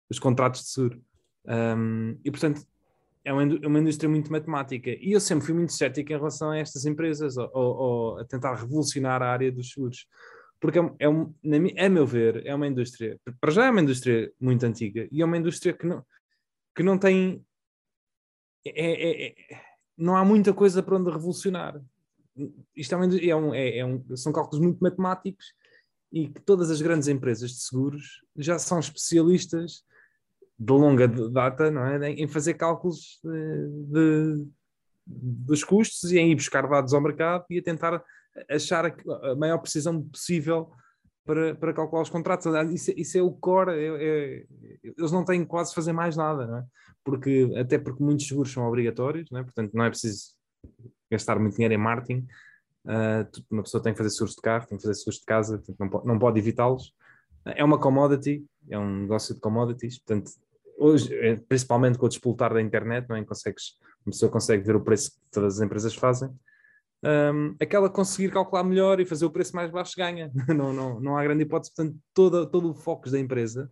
os contratos de seguro. Um, e portanto, é uma, é uma indústria muito matemática. E eu sempre fui muito cético em relação a estas empresas, ou, ou, a tentar revolucionar a área dos seguros. Porque é, é um, a meu ver, é uma indústria, para já é uma indústria muito antiga, e é uma indústria que não, que não tem é, é, é, não há muita coisa para onde revolucionar. Isto é, é um, é, um, são cálculos muito matemáticos e que todas as grandes empresas de seguros já são especialistas de longa data não é? em fazer cálculos de, de, dos custos e em ir buscar dados ao mercado e a tentar achar a, maior precisão possível para, para calcular os contratos. Isso, isso é o core, é, é, eles não têm quase fazer mais nada, não é? porque, até porque muitos seguros são obrigatórios, não é? portanto não é preciso gastar muito dinheiro em marketing. Uh, uma pessoa tem que fazer seguros de carro, tem que fazer seguros de casa, não pode, não pode evitá-los. É uma commodity, é um negócio de commodities, portanto, hoje, é, principalmente com o despoltar da internet, não é? Consegues, uma pessoa consegue ver o preço que todas as empresas fazem. Um, aquela conseguir calcular melhor e fazer o preço mais baixo ganha. não, não, não há grande hipótese, portanto, todo, todo o foco da empresa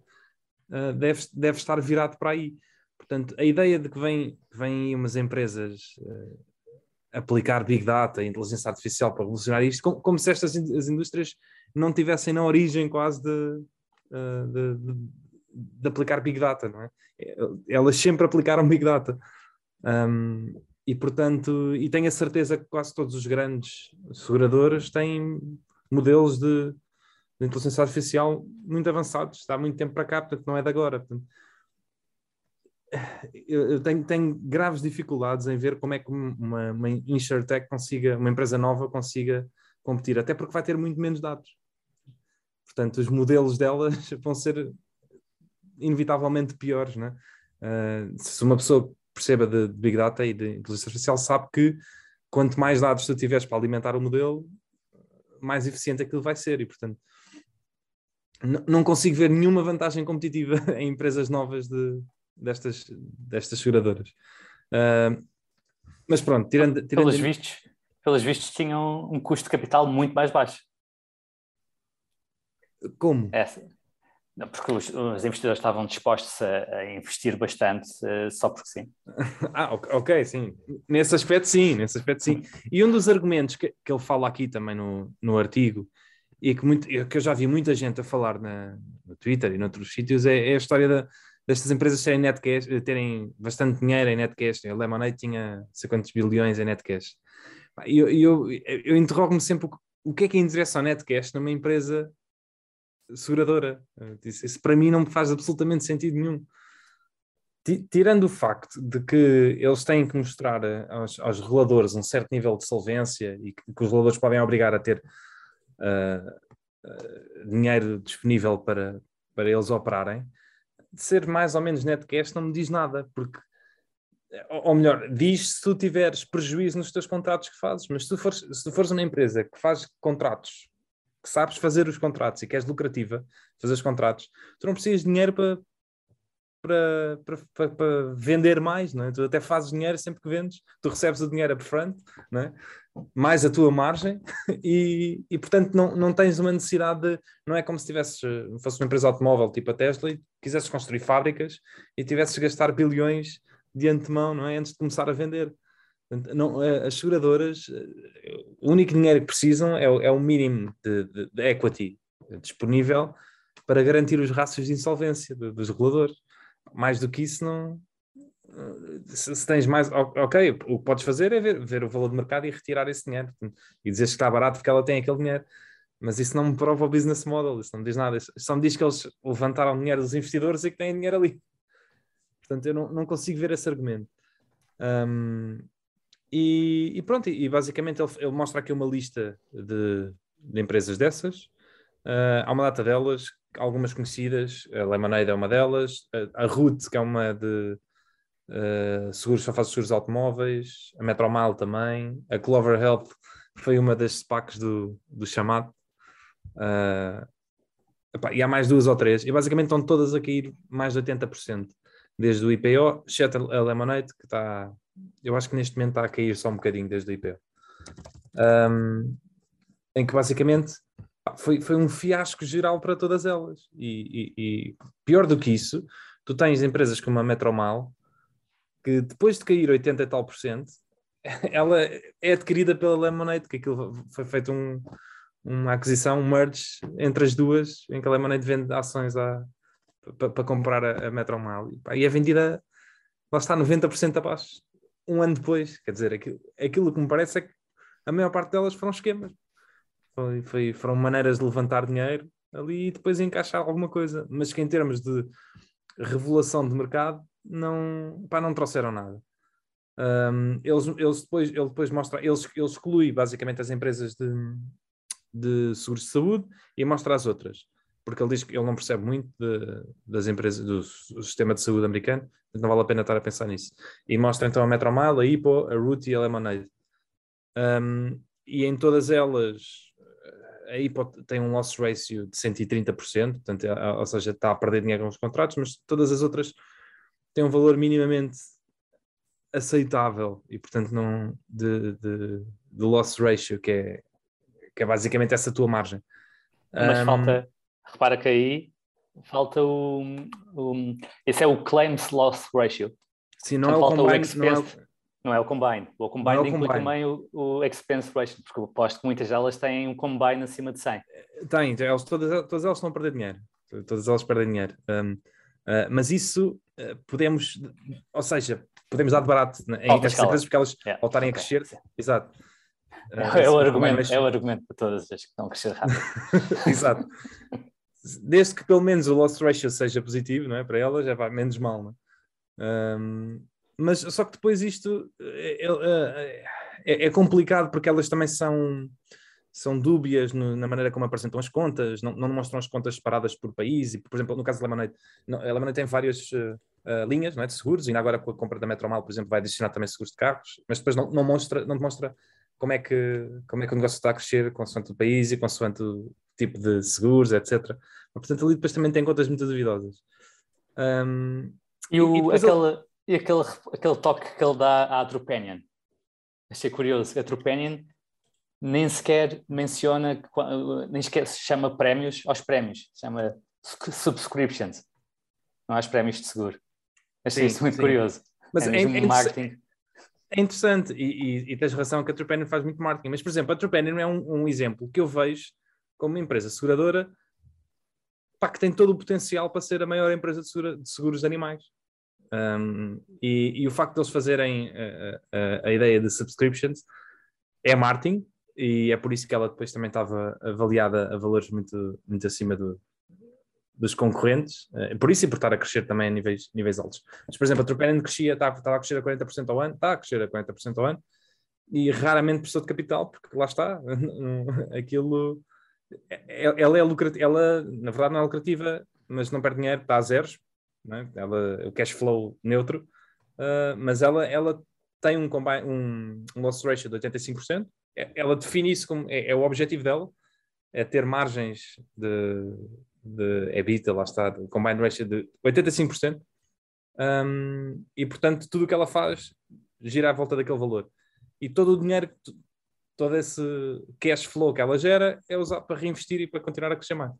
uh, deve, deve estar virado para aí. Portanto, a ideia de que vêm vem umas empresas uh, aplicar Big Data, inteligência artificial para revolucionar isto, como, como se estas in as indústrias não tivessem na origem quase de, uh, de, de, de, aplicar Big Data, não é? Elas sempre aplicaram Big Data. Um, e, portanto, e tenho a certeza que quase todos os grandes seguradoras têm modelos de, de inteligência artificial muito avançados, está há muito tempo para cá, portanto não é de agora. Portanto, eu, tenho, tenho, graves dificuldades em ver como é que uma, uma InsurTech consiga, uma empresa nova consiga competir, até porque vai ter muito menos dados. Portanto, os modelos delas vão ser inevitavelmente piores, né? Uh, se uma pessoa perceba de, de, Big Data e de inteligência artificial sabe que quanto mais dados tu tiveres para alimentar o modelo, mais eficiente aquilo vai ser e, portanto, não consigo ver nenhuma vantagem competitiva em empresas novas de, destas, destas seguradoras. Uh, mas pronto, tirando. tirando pelos, vistos, pelos vistos, tinham um custo de capital muito mais baixo. Como? Essa. Porque os, os investidores estavam dispostos a, a investir bastante uh, só porque sim. ah, ok, sim. Nesse aspecto, sim. Nesse aspecto, sim. E um dos argumentos que, que ele fala aqui também no, no artigo e que, muito, que eu já vi muita gente a falar na, no Twitter e noutros sítios é, é a história da, destas empresas serem net cash, terem bastante dinheiro em net cash. A Lemonade tinha sei quantos bilhões em net cash. E eu, eu, eu interrogo-me sempre o que é que interessa ao net cash numa empresa seguradora. Isso, isso para mim não me faz absolutamente sentido nenhum. Tirando o facto de que eles têm que mostrar aos, aos reguladores um certo nível de solvência e que, que os reguladores podem obrigar a ter uh, uh, dinheiro disponível para, para eles operarem, de ser mais ou menos net cash não me diz nada, porque ou melhor, diz se tu tiveres prejuízo nos teus contratos que fazes, mas se tu fores, se tu fores uma empresa que faz contratos, que sabes fazer os contratos e que és lucrativa, fazer os contratos, tu não precisas de dinheiro para, para, para, para, vender mais, não é? Tu até fazes dinheiro sempre que vendes, tu recebes o dinheiro upfront, não é? mais a tua margem, e, e portanto não, não tens uma necessidade de, não é como se tivesses, fosse uma empresa automóvel tipo a Tesla e quisesses construir fábricas e tivesses gastar bilhões de antemão, não é? Antes de começar a vender. Não, as seguradoras, o único dinheiro que precisam é, é o mínimo de, de, de equity disponível para garantir os rácios de insolvência dos reguladores mais do que isso não se, se, tens mais, ok, o que podes fazer é ver, ver, o valor de mercado e retirar esse dinheiro e dizer que está barato porque ela tem aquele dinheiro, mas isso não me prova o business model, isso não me diz nada, isso só me diz que eles levantaram dinheiro dos investidores e que têm dinheiro ali. Portanto, eu não, não consigo ver esse argumento. Um, e, e, pronto, e, basicamente ele, ele, mostra aqui uma lista de, de empresas dessas. Uh, há uma data delas algumas conhecidas, a Lemonade é uma delas, a, a Root, que é uma de uh, seguros, só faz seguros automóveis, a Metromal também, a Clover Health foi uma das SPACs do, do chamado. Uh, epá, e há mais duas ou três, e basicamente estão todas a cair mais de 80%, desde o IPO, exceto a Lemonade, que está, eu acho que neste momento está a cair só um bocadinho desde o IPO. Um, em que basicamente foi, foi um fiasco geral para todas elas. E, e, e, pior do que isso, tu tens empresas como a Metromal, que depois de cair 80 e tal por cento, ela é adquirida pela Lemonade, que aquilo foi feito um, uma aquisição, um merge entre as duas, em que a Lemonade vende ações para comprar a, a Metromal. E, e é vendida, lá está, 90% abaixo, um ano depois. Quer dizer, aquilo, aquilo que me parece é que a maior parte delas foram esquemas. Foi, foi, foram maneiras de levantar dinheiro ali e depois encaixar alguma coisa. Mas que em termos de revelação de mercado, não, pá, não trouxeram nada. Um, eles, eles depois, ele depois mostra, eles, ele exclui basicamente as empresas de, de seguros de saúde e mostra as outras, porque ele diz que ele não percebe muito de, das empresas do, sistema de saúde americano, não vale a pena estar a pensar nisso. E mostra então a Metromile, a Hippo, a Root e a Lemonade. Um, e em todas elas aí pode, tem um loss ratio de 130%, portanto, é, ou seja, está a perder dinheiro nos contratos, mas todas as outras têm um valor minimamente aceitável e, portanto, não de, de, de loss ratio, que é, que é basicamente essa tua margem. Mas um, falta, repara que aí falta o, o, esse é o claims loss ratio. Se não é o combine, não é o, não é o combine. O combine é o inclui combine. também o, o, expense ratio, porque aposto que muitas delas têm um combine acima de 100. Tem, elas, todas, todas elas estão a perder dinheiro. Todas elas perdem dinheiro. Um, uh, mas isso uh, podemos, ou seja, podemos dar de barato né, em estas empresas porque elas yeah. voltarem a crescer. Sim. Exato. Uh, é, o argumento, mas... é o argumento para todas as que estão a crescer rápido. Exato. Desde que pelo menos o loss ratio seja positivo, não é? Para elas já vai menos mal, não é? Um, mas só que depois isto é, é, é, complicado porque elas também são, são dúbias no, na maneira como apresentam as contas, não, não mostram as contas separadas por país, e por exemplo, no caso da Lemonade, a Lemonade tem várias uh, linhas não é, de seguros, e agora com a compra da Metromal, por exemplo, vai adicionar também seguros de carros, mas depois não, não, mostra, não demonstra como é, que, como é que o negócio está a crescer consoante o país e consoante o tipo de seguros, etc. Mas, portanto, ali depois também tem contas muito duvidosas. Um, e, o, e aquela, e aquele, aquele toque que ele dá à Trupanion. Achei curioso. A Trupanion nem sequer menciona, nem sequer se chama prémios aos prémios, se chama subscriptions, não aos prémios de seguro. Achei sim, isso muito sim. curioso. Mas é, é, é marketing. É interessante e, e, e, tens razão que a Trupanion faz muito marketing, mas por exemplo, a Trupanion é um, um exemplo que eu vejo como uma empresa seguradora pá, que tem todo o potencial para ser a maior empresa de, segura, de seguros de animais. Um, e, e, o facto de eles fazerem a, a, a, ideia de subscriptions é marketing e é por isso que ela depois também estava avaliada a valores muito, muito acima do, dos concorrentes, por isso e por estar a crescer também a níveis, níveis altos. Mas, por exemplo, a Trupanion crescia, estava, estava a crescer a 40% ao ano, está a crescer a 40% ao ano, e raramente precisou de capital, porque lá está, aquilo, ela é lucrativa, ela na verdade não é lucrativa, mas não perde dinheiro, está a zeros, é? ela, o cash flow neutro, uh, mas ela, ela tem um, combine, um, um loss ratio de 85%, é, ela define isso como é, é, o objetivo dela, é ter margens de, de EBITDA, lá está, de combine ratio de 85%, um, e portanto tudo o que ela faz gira à volta daquele valor. E todo o dinheiro, todo esse cash flow que ela gera é usado para reinvestir e para continuar a crescer mais.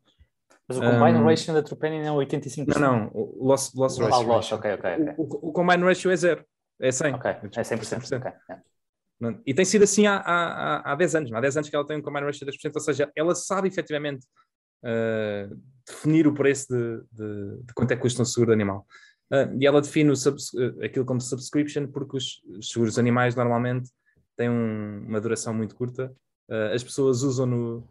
Mas o combine um, ratio da Trupanion é 85%? Não, não, o loss, loss ratio. Ah, loss, ok, ok. okay. O, o, combine ratio é zero, é 100. Ok, é 100%. 100%. Okay. E tem sido assim há, há, há 10 anos. Há 10 anos que ela tem um combine ratio de 10%, ou seja, ela sabe efetivamente uh, definir o preço de, de, de, quanto é que custa um seguro animal. Uh, e ela define o sub, uh, aquilo como subscription porque os seguros animais normalmente têm um, uma duração muito curta. as pessoas usam no,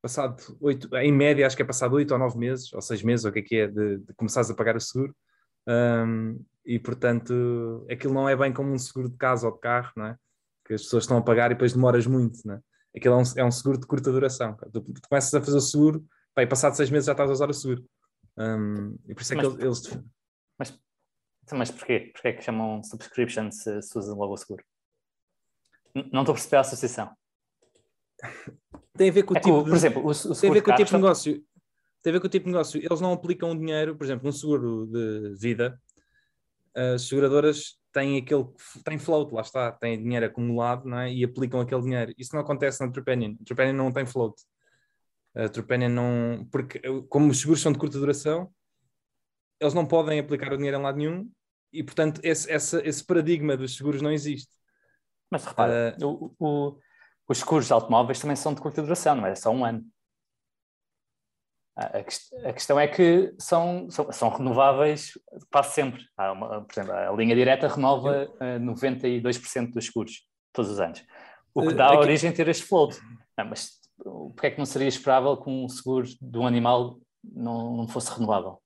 passado oito, em média, acho que é passado oito ou nove meses, ou seis meses, ou o que é que é, de, de começares a pagar o seguro. Um, e portanto, aquilo não é bem como um seguro de casa ou de carro, não é? Que as pessoas estão a pagar e depois demoras muito, não é? Aquilo é um, é um seguro de curta duração. Tu, tu, começas a fazer o seguro, pá, e passado seis meses já estás a usar o seguro. Um, e por isso é mas, que eles. Mas, mas porquê? Porquê é que chamam subscription se, se usam logo o seguro? Não estou a perceber a associação. Tem a ver com o é tipo. por exemplo, o, o tem a ver com o tipo de negócio. Tem a ver com o tipo de negócio. Eles não aplicam o dinheiro, por exemplo, um seguro de vida. As seguradoras têm aquele tem float, lá está, têm dinheiro acumulado não é? e aplicam aquele dinheiro. Isso não acontece na Trupanion. A Trupanion não tem float. A Trupanion não. Porque, como os seguros são de curta duração, eles não podem aplicar o dinheiro em lado nenhum e, portanto, esse, esse, esse paradigma dos seguros não existe. Mas repara, uh, o, o, os seguros de automóveis também são de curta duração, não é só um ano. A, a questão é que são, são, são renováveis quase sempre. Uma, por exemplo, a linha direta renova uh, eh, 92% dos seguros todos os anos. O que eh, dá uh, origem a ter este float. Não, mas porquê é que não seria esperável que um seguro de um animal não, não fosse renovável?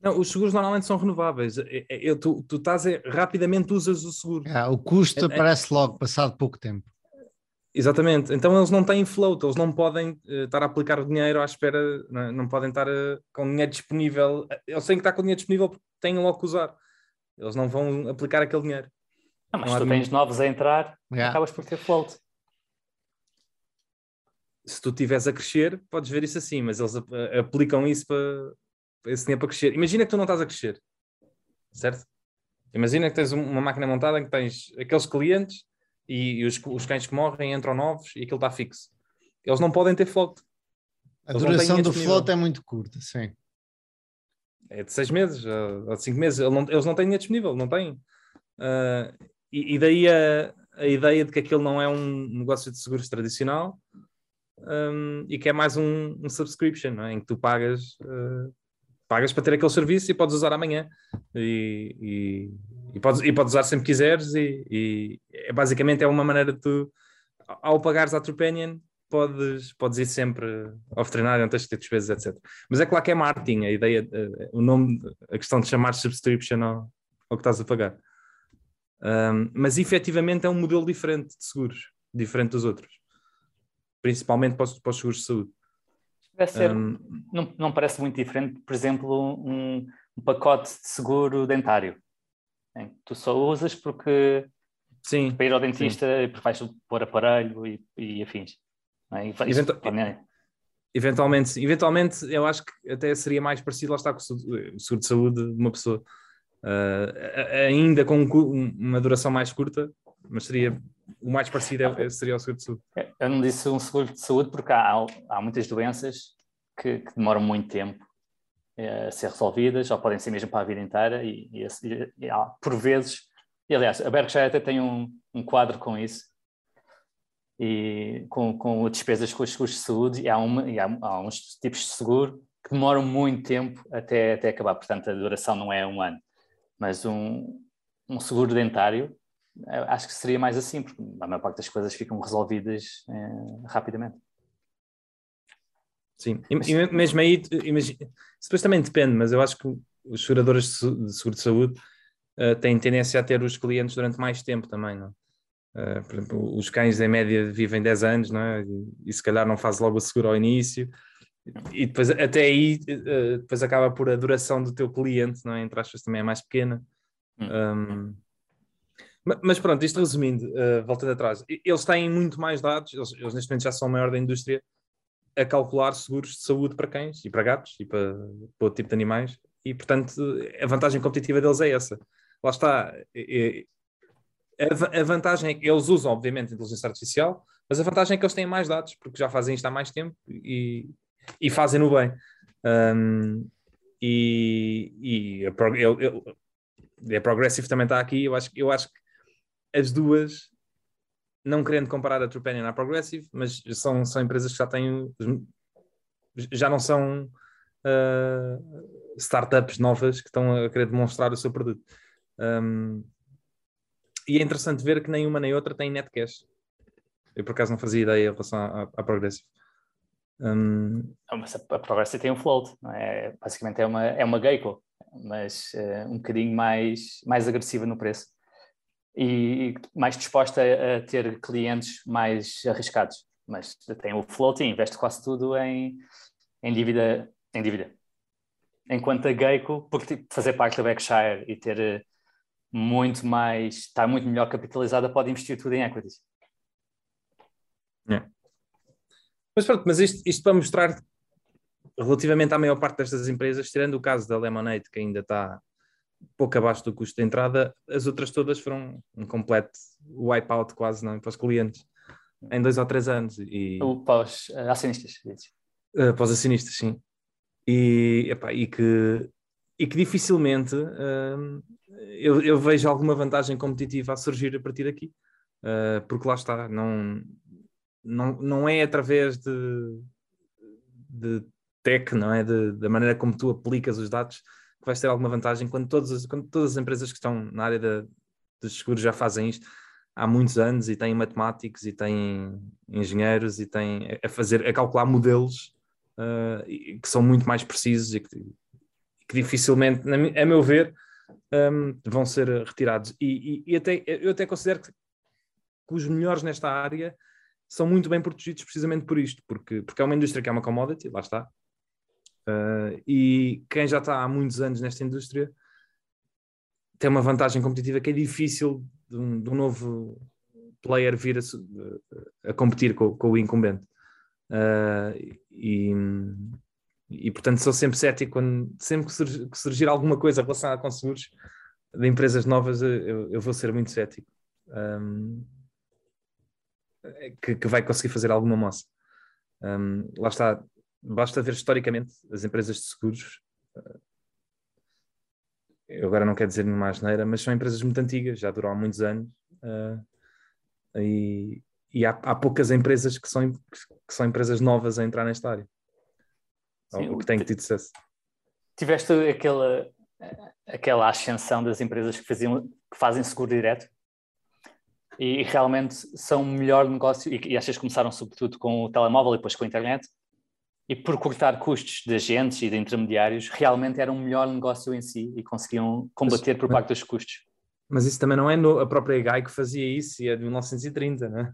Não, os seguros normalmente são renováveis. Eu, é, é, tu, tu estás a, rapidamente usas o seguro. Ah, o custo é, aparece logo, passado pouco tempo. Exatamente. Então eles não têm float, eles não podem uh, estar a aplicar o dinheiro à espera, não, é? não podem estar uh, com dinheiro disponível. Eles têm que estar com dinheiro disponível porque têm logo que usar. Eles não vão aplicar aquele dinheiro. Não, mas não tu tens novos a entrar, yeah. acabas por ter float. Se tu estiveres a crescer, podes ver isso assim, mas eles aplicam isso para esse dinheiro para crescer. Imagina que tu não estás a crescer, certo? Imagina que tens uma máquina montada em que tens aqueles clientes e, e os, os, cães que morrem entram novos e aquilo está fixo. Eles não podem ter float. A Eles duração do float é muito curta, sim. É de seis meses ou de cinco meses. Eles não, eles não têm dinheiro disponível, não têm. Uh, e, e, daí a, a ideia de que aquilo não é um negócio de seguros tradicional um, e que é mais um, um subscription, é? em que tu pagas, uh, pagas para ter aquele serviço e podes usar amanhã. E, e, e, podes, e podes usar sempre quiseres. E, e é, basicamente é uma maneira de tu, ao pagares a Trupanion, podes, podes ir sempre ao veterinário, não tens que ter despesas, etc. Mas é claro que é marketing, a ideia, eh, o nome, a questão de chamar subscription ao, ao que estás a pagar. Um, mas efetivamente é um modelo diferente de seguros, diferente dos outros, principalmente para os, para os seguros de saúde. Ser, um, não, não parece muito diferente, por exemplo, um, um pacote de seguro dentário. Hein? Tu só usas porque sim, para ir ao dentista sim. porque vais pôr aparelho e, e afins. É? E Eventu eventualmente, eventualmente eu acho que até seria mais parecido lá está com o seguro de saúde de uma pessoa. Uh, ainda com uma duração mais curta, mas seria o mais parecido é, seria o seguro de saúde. Eu não disse um seguro de saúde porque há, há muitas doenças que, que demoram muito tempo eh, a ser resolvidas, ou podem ser mesmo para a vida inteira, e, e, e, e por vezes, e aliás, a Berkshire até tem um, um quadro com isso, e com, com despesas com os seguros de saúde, e há, uma, e há, há uns tipos de seguro que demoram muito tempo até, até acabar. Portanto, a duração não é um ano. Mas um, um seguro dentário, acho que seria mais assim, porque a maior parte das coisas ficam resolvidas eh, rapidamente. Sim, e, e mesmo aí, imagina, depois também depende, mas eu acho que os seguradores de seguro de saúde uh, têm tendência a ter os clientes durante mais tempo também, não? Uh, por exemplo, os cães em média vivem 10 anos, não é? E, e se calhar não faz logo o seguro ao início, e depois até aí uh, depois acaba por a duração do teu cliente, não é? Entre aspas, também é mais pequena. Um, mas pronto, isto resumindo, uh, voltando atrás, eles têm muito mais dados, eles, eles, neste momento já são a maior da indústria a calcular seguros de saúde para cães e para gatos e para, para outro tipo de animais, e portanto a vantagem competitiva deles é essa. Lá está. É, a, a vantagem é que eles usam, obviamente, inteligência artificial, mas a vantagem é que eles têm mais dados, porque já fazem isto há mais tempo e, e fazem no bem. Um, e, e a, a Progressive também está aqui. Eu acho, eu acho que as duas, não querendo comparar a Trupanion à Progressive, mas são, são empresas que já têm, já não são uh, startups novas que estão a querer demonstrar o seu produto. Um, e é interessante ver que nem uma nem outra tem netcash. Eu por acaso não fazia ideia em relação à, à Progressive. Um... A Progressive tem um float, é? basicamente é uma, é uma Geico, mas uh, um bocadinho mais, mais agressiva no preço e mais disposta a, ter clientes mais arriscados. Mas tem o float e investe quase tudo em, em, dívida, em dívida. Enquanto a Geico, por fazer parte da Berkshire e ter eh, muito mais, estar muito melhor capitalizada, pode investir tudo em equities. É. Mas pronto, mas isto, isto para mostrar relativamente à maior parte destas empresas, tirando o caso da Lemonade, que ainda está pouco abaixo do custo de entrada, as outras todas foram um completo wipeout quase não, é? para os clientes em dois ou três anos. E, Ou para os uh, acionistas. Uh, para os acionistas, sim. E, epá, e, que, e que dificilmente uh, eu, eu, vejo alguma vantagem competitiva a surgir a partir daqui. Uh, porque lá está, não, não, não é através de, de tech, não é? De, da maneira como tu aplicas os dados vais ter alguma vantagem quando todas as, quando todas as empresas que estão na área dos seguros já fazem isto há muitos anos e têm matemáticos e têm engenheiros e têm a fazer, a calcular modelos uh, que são muito mais precisos e que, que dificilmente, a meu ver, um, vão ser retirados. E, e, e, até, eu até considero que, que os melhores nesta área são muito bem protegidos precisamente por isto, porque, porque é uma indústria que é uma commodity, lá está, Uh, e quem já está há muitos anos nesta indústria tem uma vantagem competitiva que é difícil de um, de um novo player vir a, a competir com, com, o incumbente. Uh, e, e, portanto sou sempre cético quando sempre que, surgir, que surgir alguma coisa relacionada com seguros de empresas novas, eu, eu vou ser muito cético. Um, que, que, vai conseguir fazer alguma moça. Um, lá está, basta ver historicamente as empresas de seguros. Eh, eu agora não quero dizer nenhuma asneira, mas são empresas muito antigas, já duram há muitos anos. Uh, e, e há, há, poucas empresas que são, que são empresas novas a entrar nesta área. Sim, o que tem tido sucesso. Tiveste aquela, aquela ascensão das empresas que, faziam, que fazem seguro direto? E realmente são o melhor negócio, e, e achas que começaram sobretudo com o telemóvel e depois com a internet, e por cortar custos de agentes e de intermediários, realmente era um melhor negócio em si e conseguiam combater mas, por parte dos custos. Mas isso também não é no, a própria GAI que fazia isso, e é de 1930, não é?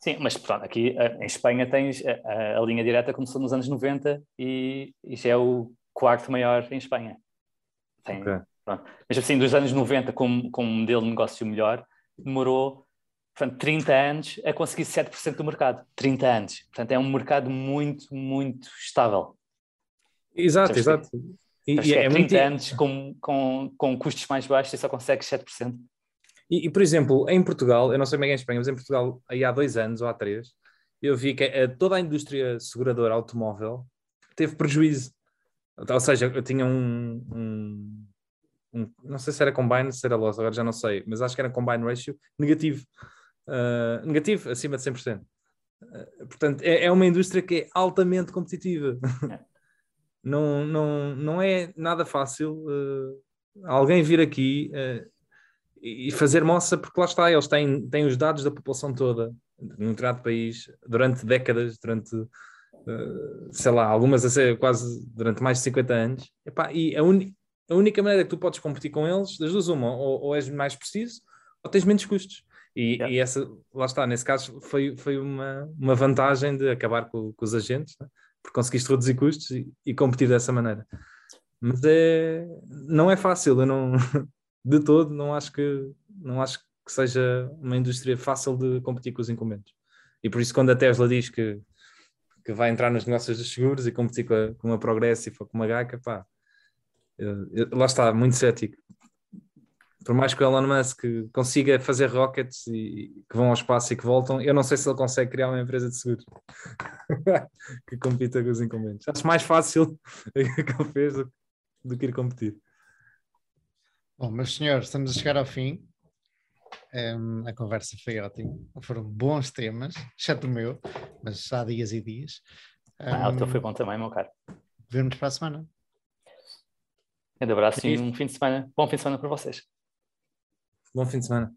Sim, mas pronto, aqui eh, em Espanha tens a, a, linha direta começou nos anos 90 e, e já é o quarto maior em Espanha. Tem, okay. Mas assim, dos anos 90 com, com um modelo de negócio melhor, demorou portanto, 30 anos a conseguir 7% do mercado. 30 anos. Portanto, é um mercado muito, muito estável. Exato, exato. E, e é, é 30 muito... anos com, com, com custos mais baixos e só consegues 7%. E, e, por exemplo, em Portugal, eu não sei bem é em Espanha, mas em Portugal, aí há dois anos ou há três, eu vi que a, toda a indústria seguradora automóvel teve prejuízo. Ou seja, eu tinha um, um, um não sei se era combine, se era loss, agora já não sei, mas acho que era combine ratio negativo uh, negativo, acima de 100%. Uh, ah, portanto, é, é, uma indústria que é altamente competitiva. não, não, não é nada fácil uh, alguém vir aqui e fazer moça, porque lá está, eles têm, têm os dados da população toda num determinado país durante décadas, durante sei lá, algumas a ser quase durante mais de 50 anos. Epá, e a, un, a, única maneira que tu podes competir com eles, das duas, uma, ou, ou és mais preciso ou tens menos custos. E, yeah. e, essa, lá está, nesse caso foi, foi uma, uma vantagem de acabar com, com os agentes, né? porque conseguiste reduzir custos e, e, competir dessa maneira. Mas é, não é fácil, eu não, de todo, não acho que, não acho que seja uma indústria fácil de competir com os incumbentes. E por isso, quando a Tesla diz que, que vai entrar nos negócios dos seguros e competir com, a, com uma Progressive ou com uma Geica, pá, eu, eu, lá está, muito cético. Por mais que o Elon Musk consiga fazer rockets e, que vão ao espaço e que voltam, eu não sei se ele consegue criar uma empresa de seguros que compita com os incumbentes. Acho mais fácil o que ele fez do, do que ir competir. Bom, meus senhores, estamos a chegar ao fim. Um, a conversa foi ótima. Foram bons temas, exceto o meu, mas há dias e dias. Um, ah, o teu foi bom também, meu caro. Vemos para a semana. Um abraço e um fim de semana. Bom fim de semana para vocês. Bom fim de semana.